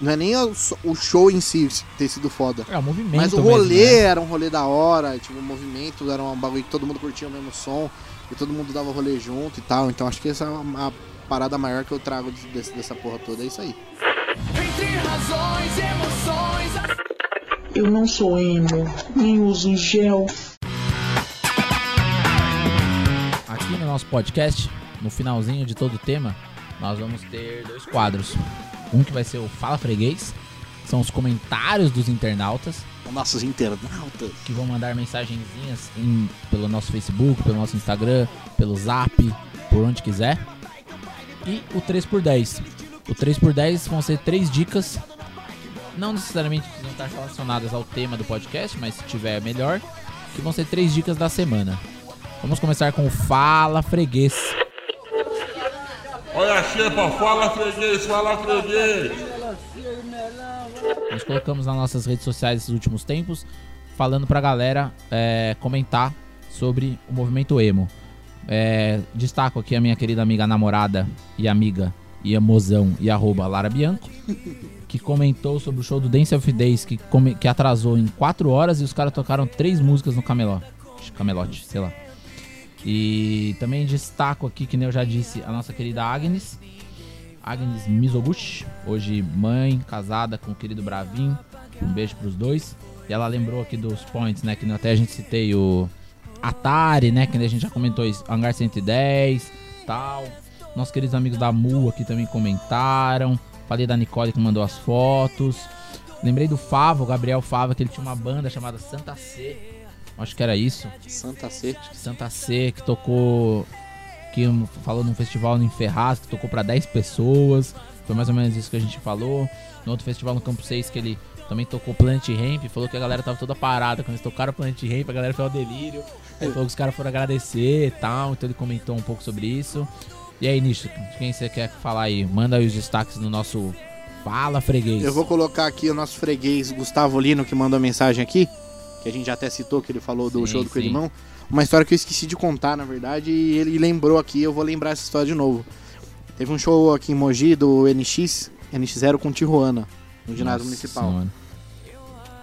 não é nem o, o show em si ter sido foda. É, o movimento Mas o mesmo, rolê né? era um rolê da hora, tipo, o movimento era um bagulho que todo mundo curtia o mesmo som, e todo mundo dava rolê junto e tal. Então acho que essa é uma a parada maior que eu trago desse- dessa porra toda, é isso aí. Razões e emoções. Eu não sou emo, nem uso gel. Aqui no nosso podcast, no finalzinho de todo o tema, nós vamos ter dois quadros. Um que vai ser o Fala Freguês, que são os comentários dos internautas, Os nossos internautas. que vão mandar mensagenzinhas em- pelo nosso Facebook, pelo nosso Instagram, pelo Zap, por onde quiser. E o 3x10. O 3x10 vão ser três dicas, não necessariamente precisam estar relacionadas ao tema do podcast, mas se tiver melhor, que vão ser três dicas da semana. Vamos começar com o Fala Freguês. Olha a xepa, fala freguês, fala freguês. Nós colocamos nas nossas redes sociais esses últimos tempos, falando pra galera é, comentar sobre o movimento emo. É, destaco aqui a minha querida amiga namorada e amiga e a mozão e arroba Lara Bianco, que comentou sobre o show do Dance of Days, que, come- que atrasou em 4 horas e os caras tocaram três músicas no camelô, camelote, sei lá. E também destaco aqui, que nem eu já disse, a nossa querida Agnes, Agnes Mizoguchi, hoje mãe, casada com o querido Bravin. Um beijo pros dois. E ela lembrou aqui dos points, né? Que até a gente citei o Atari, né? Que a gente já comentou isso, Hangar 110, tal. Nossos queridos amigos da Mu aqui também comentaram. Falei da Nicole que mandou as fotos. Lembrei do Favo, o Gabriel Fava, que ele tinha uma banda chamada Santa C. Acho que era isso. Santa C. Santa C, que tocou que falou num festival em Ferraz, que tocou pra 10 pessoas. Foi mais ou menos isso que a gente falou. No outro festival no Campo 6, que ele também tocou Planet Ramp, falou que a galera tava toda parada. Quando eles tocaram Planet Ramp, a galera foi ao delírio. Ele falou que os caras foram agradecer e tal, então ele comentou um pouco sobre isso. E aí, Nicho, quem você quer falar aí? Manda aí os destaques no nosso Fala Freguês. Eu vou colocar aqui o nosso freguês Gustavo Lino, que mandou a mensagem aqui, que a gente já até citou, que ele falou do Sim, show do sim. Coelhimão. Uma história que eu esqueci de contar, na verdade, e ele lembrou aqui, eu vou lembrar essa história de novo. Teve um show aqui em Mogi do NX, NX0 com Tijuana, no ginásio municipal. Senhora.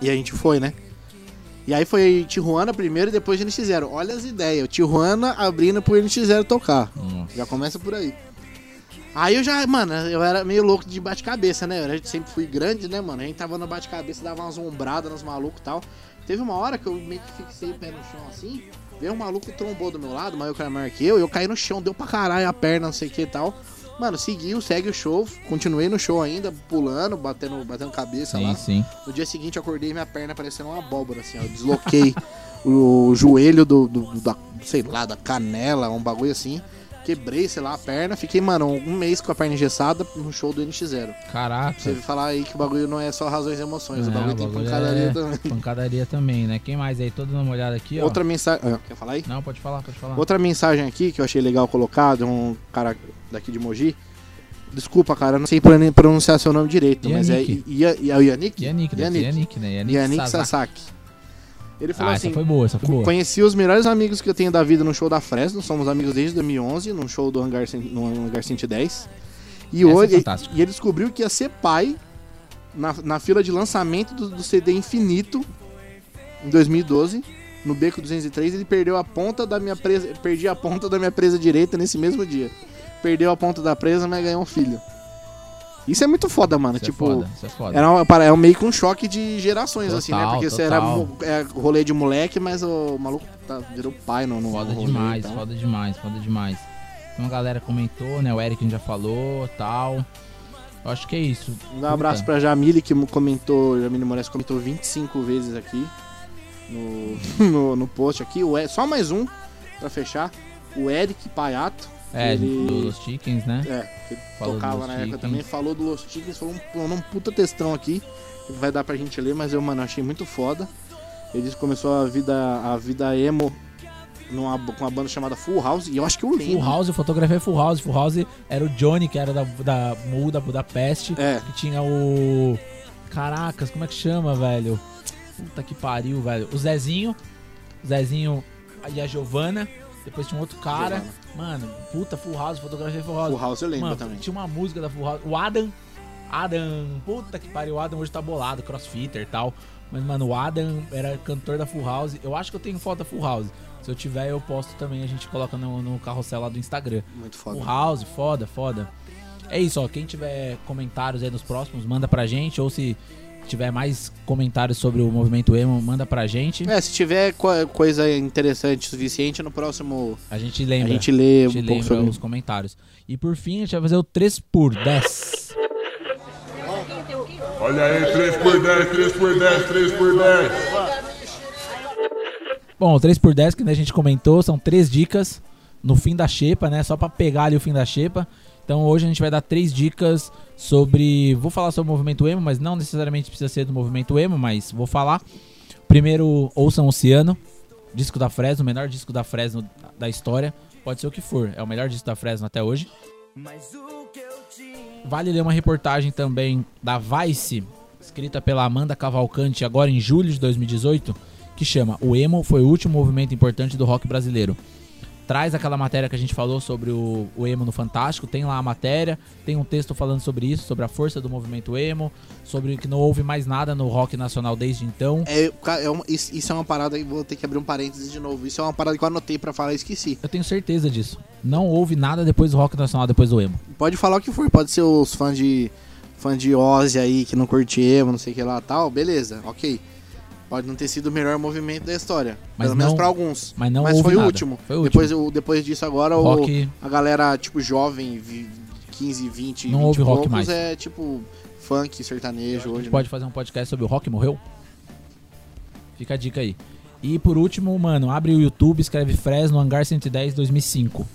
E a gente foi, né? E aí foi Tijuana primeiro e depois NX0. Olha as ideias, o Tijuana abrindo pro NX0 tocar. Nossa. Já começa por aí. Aí eu já, mano, eu era meio louco de bate-cabeça, né? Eu sempre fui grande, né, mano? A gente tava no bate-cabeça, dava umas ombradas nos malucos e tal. Teve uma hora que eu meio que fixei o pé no chão assim. Veio um maluco trombou do meu lado, maior que era maior que eu. E eu caí no chão, deu pra caralho a perna, não sei o que e tal. Mano, seguiu, segue o show. Continuei no show ainda, pulando, batendo, batendo cabeça Sim, lá. sim. No dia seguinte eu acordei minha perna parecendo uma abóbora, assim, ó. Eu desloquei (laughs) o joelho do, do- do- da, sei lá, da canela, um bagulho assim. Quebrei, sei lá, a perna. Fiquei, mano, um mês com a perna engessada no show do NX0. Caraca. Você falar aí que o bagulho não é só razões e emoções, o É, bagulho o tem bagulho pancadaria é também. Pancadaria também, né? Quem mais aí? Todo dando uma olhada aqui, ó. Outra mensagem. ah, quer falar aí? Não, pode falar, pode falar. Outra mensagem aqui que eu achei legal colocar de um cara daqui de Mogi. Desculpa, cara, eu não sei pron- pronunciar seu nome direito, mas é, Yannick. I- I- é o Yannick? Yannick, ser Yannick, né? Yannick, Yannick Sasaki. Sasaki. Ele falou Ah, assim: essa foi boa, essa foi boa. Conheci os melhores amigos que eu tenho da vida no show da Fresno. Somos amigos desde 2011, no show do Hangar, no Hangar 110. E Essa é hoje fantástica. e ele descobriu que ia ser pai na, na fila de lançamento do, do CD Infinito em 2012. No Beco 203, ele perdeu a ponta da minha presa. Perdi a ponta da minha presa direita nesse mesmo dia. Perdeu a ponta da presa, mas ganhou um filho. Isso é muito foda, mano. Isso tipo, é foda, isso é foda. era uma, para- é meio que um choque de gerações, assim, né? Total, Porque você era total. é, rolê de moleque, mas o maluco tá- virou pai no, no Foda rolê, demais, então. foda demais, foda demais. Então a galera comentou, né? O Eric já falou tal. Eu acho que é isso. Um abraço pra Jamile, que comentou, Jamile Moraes comentou 25 vezes aqui no, (laughs) no, no post aqui. O só mais um pra fechar. O Eric Paiato. É, ele- do Los Chickens, né? É, que Falou tocava na época Chickens. também, falou do Los Chickens, falou um, um puta textão aqui, vai dar pra gente ler, mas eu, mano, achei muito foda. Ele disse que começou a vida, a vida emo numa, com uma banda chamada Full House, e eu acho que eu lembro. Full House, eu fotografei Full House. Full House era o Johnny, que era da, da Mu da Budapeste. É, Que tinha o. Caracas, como é que chama, velho? Puta que pariu, velho. O Zezinho. O Zezinho e a Giovana. Depois tinha um outro cara. Mano, puta, Full House, fotografei Full House. Full House eu lembro Mano, também. tinha uma música da Full House. O Adam. Adam. Puta que pariu. O Adam hoje tá bolado, crossfitter e tal. Mas, mano, o Adam era cantor da Full House. Eu acho que eu tenho foto da Full House. Se eu tiver, eu posto também. A gente coloca no, no carrossel lá do Instagram. Muito foda. Full House, foda, foda. É isso, ó. Quem tiver comentários aí nos próximos, manda pra gente. Ou se tiver mais comentários sobre o movimento emo, manda pra gente. É, se tiver co- coisa interessante o suficiente, no próximo A gente a lembra. gente lê a um gente pouco lembra sobre os comentários. E por fim, a gente vai fazer o 3 por 10 Olha aí, 3 por 10, 3 por 10, 3 por 10. Bom, o 3 por 10 que a gente comentou são três dicas no fim da xepa, né? Só pra pegar ali o fim da xepa. Então hoje a gente vai dar três dicas sobre. Vou falar sobre o movimento emo, mas não necessariamente precisa ser do movimento emo, mas vou falar. Primeiro, ouçam Oceano, disco da Fresno, o menor disco da Fresno da história. Pode ser o que for, é o melhor disco da Fresno até hoje. Vale ler uma reportagem também da Vice, escrita pela Amanda Cavalcante agora em julho de 2018, que chama O Emo foi o último movimento importante do rock brasileiro. Traz aquela matéria que a gente falou sobre o, o emo no Fantástico, tem lá a matéria, tem um texto falando sobre isso, sobre a força do movimento emo, sobre que não houve mais nada no rock nacional desde então. É, é uma- isso, é uma parada, vou ter que abrir um parênteses de novo. Isso é uma parada que eu anotei pra falar e esqueci. Eu tenho certeza disso. Não houve nada depois do rock nacional, depois do emo. Pode falar o que for, pode ser os fãs de fã de Ozzy aí que não curte emo, não sei o que lá tal, beleza, ok. Pode não ter sido o melhor movimento da história, Mas pelo menos não- pra alguns. Mas não Mas foi o último. Foi o último. Depois, o- depois disso agora o, rock, a galera tipo jovem, vi- 15, 20, Não 20 houve rock mais. é tipo funk, sertanejo A hoje. gente pode fazer um podcast sobre o Rock Morreu? Fica a dica aí. E por último, mano, abre o YouTube, escreve Fresno Hangar 110 2005.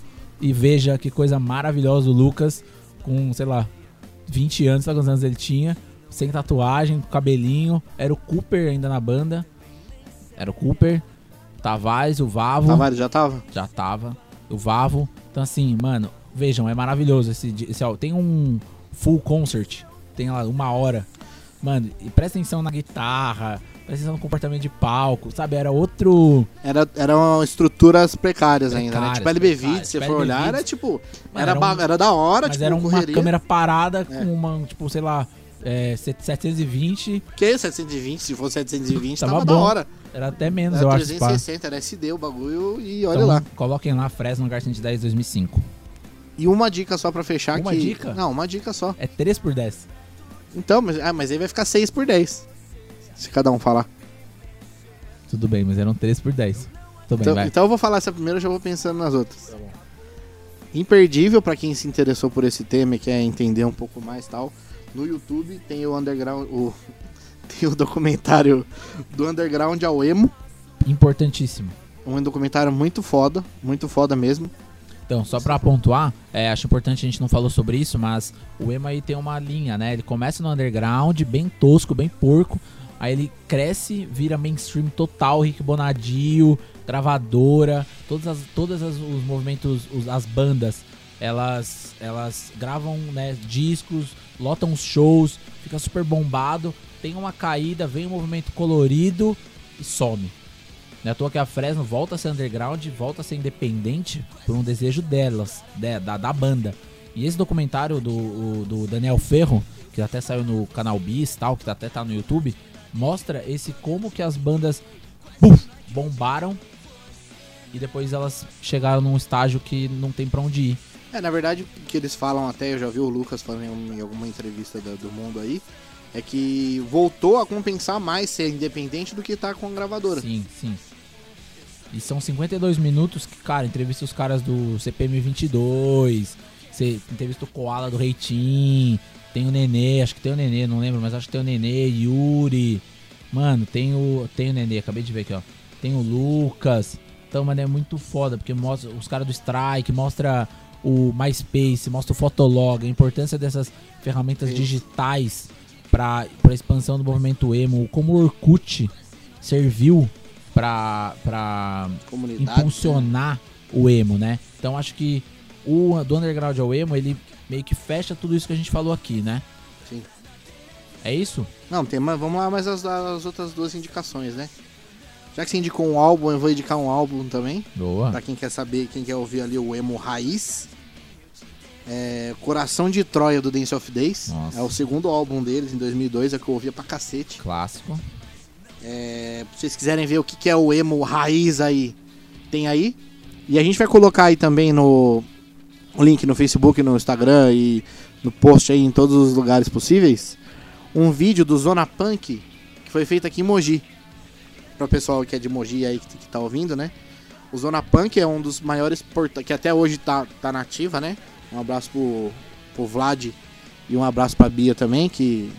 e veja que coisa maravilhosa o Lucas, com, sei lá, 20 anos, sabe quantos anos ele tinha, sem tatuagem, com cabelinho. Era o Cooper ainda na banda. Era o Cooper, Tavares, o Vavo. Tavares já tava? Já tava. O Vavo. Então, assim, mano, vejam, é maravilhoso esse, esse álbum. Tem um full concert, tem lá uma hora. Mano, e presta atenção na guitarra, presta atenção no comportamento de palco, sabe? Era outro. Era, eram estruturas precárias ainda, né? Precárias, Tipo LB precárias. se você Tipo, for olhar, era tipo. Mano, Era, era um- era da hora, Mas tipo, era uma correria. câmera parada É. com uma, tipo, sei lá, é, 720. Que 720, se fosse 720, Tava tava, da bom. hora. Era até menos, Era eu acho. pá. 360, era SD o bagulho e olha Então, lá. Coloquem lá Fresno Lugar 110 2005. E uma dica só pra fechar Uma que... dica? Não, uma dica só. É 3 por 10. Então, mas, ah, mas aí vai ficar 6 por 10. Se cada um falar. Tudo bem, mas eram 3 por 10. Tudo bem, Então, vai. então eu vou falar essa primeiro, eu já vou pensando nas outras. Imperdível pra quem se interessou por esse tema e quer entender um pouco mais tal. No YouTube tem o Underground, o, (laughs) tem o documentário do Underground ao Emo. Importantíssimo. Um documentário muito foda, muito foda mesmo. Então, só pra pontuar, é, acho importante a gente não falou sobre isso, mas o emo aí tem uma linha, né? Ele começa no underground, bem tosco, bem porco, aí ele cresce, vira mainstream total, Rick Bonadio, gravadora, todas as, todas as- os movimentos, os- as bandas, elas elas gravam né, discos, lotam os shows, fica super bombado, tem uma caída, vem um movimento colorido e some. Não é à toa que a Fresno volta a ser underground, volta a ser independente por um desejo delas, de- da, da banda. E esse documentário do, do Daniel Ferro, que até saiu no canal Bis tal, que até tá no YouTube, mostra esse como que as bandas puf, bombaram e depois elas chegaram num estágio que não tem pra onde ir. É, na verdade, o que eles falam até, eu já vi o Lucas falando em, alguma entrevista da- do mundo aí, é que voltou a compensar mais ser independente do que tá com a gravadora. Sim, sim. E são 52 minutos que, cara, entrevista os caras do CPM 22, você entrevista o Koala do Reitim, tem o Nenê, acho que tem o Nenê, não lembro, mas acho que tem o Nenê, Yuri. Mano, tem o, tem o Nenê, acabei de ver aqui, ó. Tem o Lucas. Então, mano, é muito foda, porque mostra os caras do Strike, mostra o MySpace, mostra o Fotolog, a importância dessas ferramentas Isso. digitais para a expansão do movimento emo, como o Orkut serviu pra Comunidade. impulsionar o emo, né? Então acho que o do underground ao emo, ele meio que fecha tudo isso que a gente falou aqui, né? Sim. É isso? Não, tem, vamos lá mais as, as outras duas indicações, né? Já que você indicou um álbum, eu vou indicar um álbum também. Boa. Pra quem quer saber, quem quer ouvir ali o emo raiz. É Coração de Troia do Dance of Days. Nossa. É o segundo álbum deles, em 2002, é que eu ouvia pra cacete. Clássico. É, se vocês quiserem ver o que, que é o emo raiz aí, tem aí. E a gente vai colocar aí também no o link no Facebook, no Instagram e no post aí em todos os lugares possíveis. Um vídeo do Zona Punk que foi feito aqui em Mogi. Para o pessoal que é de Mogi aí que, que tá ouvindo, né? O Zona Punk é um dos maiores porta que até hoje tá, tá nativa, né? Um abraço pro, pro Vlad e um abraço pra Bia também, que,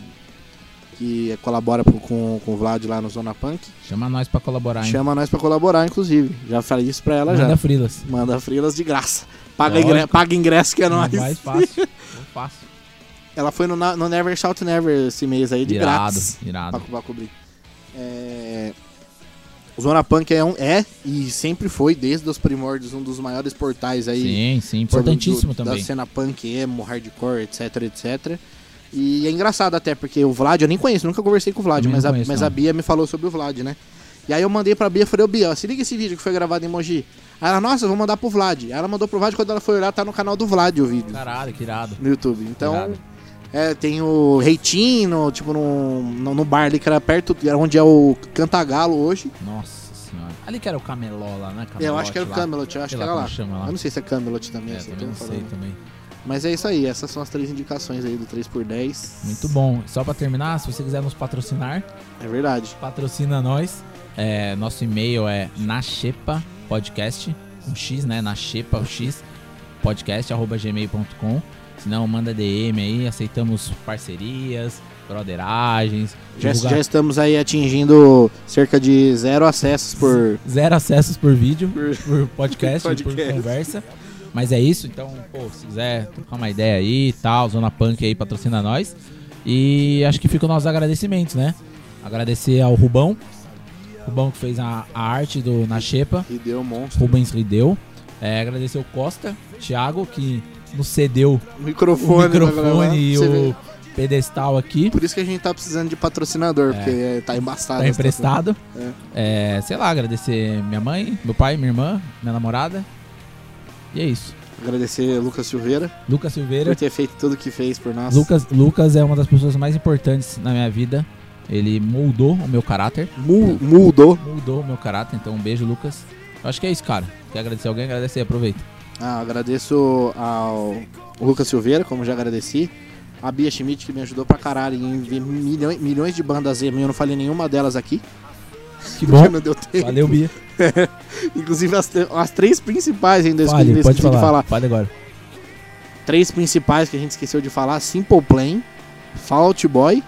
que colabora pro- com, com o Vlad lá no Zona Punk. Chama nós pra colaborar, hein? Chama nós pra colaborar, inclusive. Já falei isso pra ela Manda já. frilas. Manda frilas de graça. Paga, Lógico. ingre... Paga ingresso que é nóis. Mais fácil. Faço. Ela foi no, no Never Shout Never esse mês aí, de Irado, grátis. irado. Pra, pra cobrir. É... O Zona Punk é, um, é e sempre foi, desde os primórdios, um dos maiores portais aí. Sim, sim, importantíssimo do- também. Da cena punk, emo, hardcore, etc, etc. E é engraçado até, porque o Vlad eu nem conheço, nunca conversei com o Vlad, mas, a, conheço, mas a Bia me falou sobre o Vlad, né? E aí eu mandei pra Bia e falei, ô Bia, ó, se liga esse vídeo que foi gravado em Mogi. Aí ela, nossa, eu vou mandar pro Vlad. Aí ela mandou pro Vlad, quando ela foi olhar, tá no canal do Vlad o vídeo, Caralho, que irado. no YouTube. Então, Irado. É, tem o Reitinho, tipo, no, no, no bar ali, que era perto, onde é o Cantagalo hoje. Nossa senhora. Ali que era o Cameló lá, né? eu acho que era o. Camelot, acho que era lá. lá. Eu não sei se é Camelot também, É, assim, também não sei falando. também. Mas é isso aí, essas são as três indicações aí do 3x10. Muito bom. Só pra terminar, se você quiser nos patrocinar, É verdade. patrocina nós. É, nosso e-mail é nachepa podcast, um X, né? Nachepa, o X, podcast, arroba gmail.com. Se não, manda DM aí, aceitamos parcerias, brotheragens. Já, já estamos aí atingindo cerca de zero acessos por. Zero acessos por vídeo, Por- (laughs) por podcast, por Podcast. conversa. Mas é isso, então, pô, se quiser trocar uma ideia aí e tal, Zona Punk aí patrocina nós. E acho que ficam nossos agradecimentos, né? Agradecer ao Rubão, Rubão que fez a, a arte do Na Xepa, deu um monstro. Rubens Rideu. É, agradecer o Costa, Thiago, que nos cedeu O microfone, o microfone gravar. e Você o vê. pedestal aqui. Por isso que a gente tá precisando de patrocinador, porque é, tá embaçado. Tá emprestado. É, sei lá, agradecer minha mãe, meu pai, minha irmã, minha namorada. E é isso. Agradecer Lucas Silveira Lucas por Silveira. ter feito tudo que fez por nós. Lucas, Lucas é uma das pessoas mais importantes na minha vida. Ele moldou o meu caráter. Mu- mudou. Moldou o meu caráter. Então, um beijo, Lucas. Eu acho que é isso, cara. Quer agradecer alguém? Agradecer, aproveita. Ah, agradeço ao Lucas Silveira, como já agradeci. A Bia Schmidt, que me ajudou pra caralho em ver milhões, milhões de bandas emo. e Eu não falei nenhuma delas aqui. Que (laughs) bom. não deu tempo. Valeu, Bia. (laughs) Inclusive as, as três principais pode esqueci de falar. falar. Fale agora. Três principais que a gente esqueceu de falar: Simple Plan, Fall Out Boy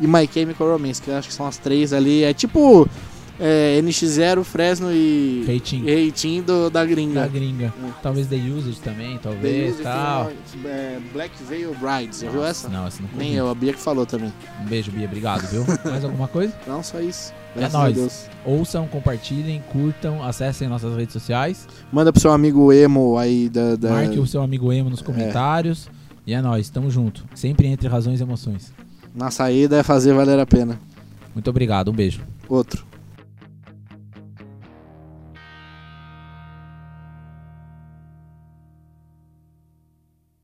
e My Chemical Romance, que eu acho que são as três ali. É tipo é, NX0, Fresno e Reitinho. Reitinho do, da gringa. Da gringa. Talvez The Usage também, The talvez. Music, tal. é, Black Veil Brides, já viu essa? Não, essa não Nem eu, a Bia que falou também. Um beijo, Bia. Obrigado, viu? (laughs) Mais alguma coisa? Não, só isso. É Graças a nóis. Deus. Ouçam, compartilhem, curtam, acessem nossas redes sociais. Manda pro seu amigo emo aí da. da- Marque o seu amigo Emo nos comentários. E é nóis, tamo junto. Sempre entre razões e emoções. Na saída é fazer valer a pena. Muito obrigado, um beijo. Outro.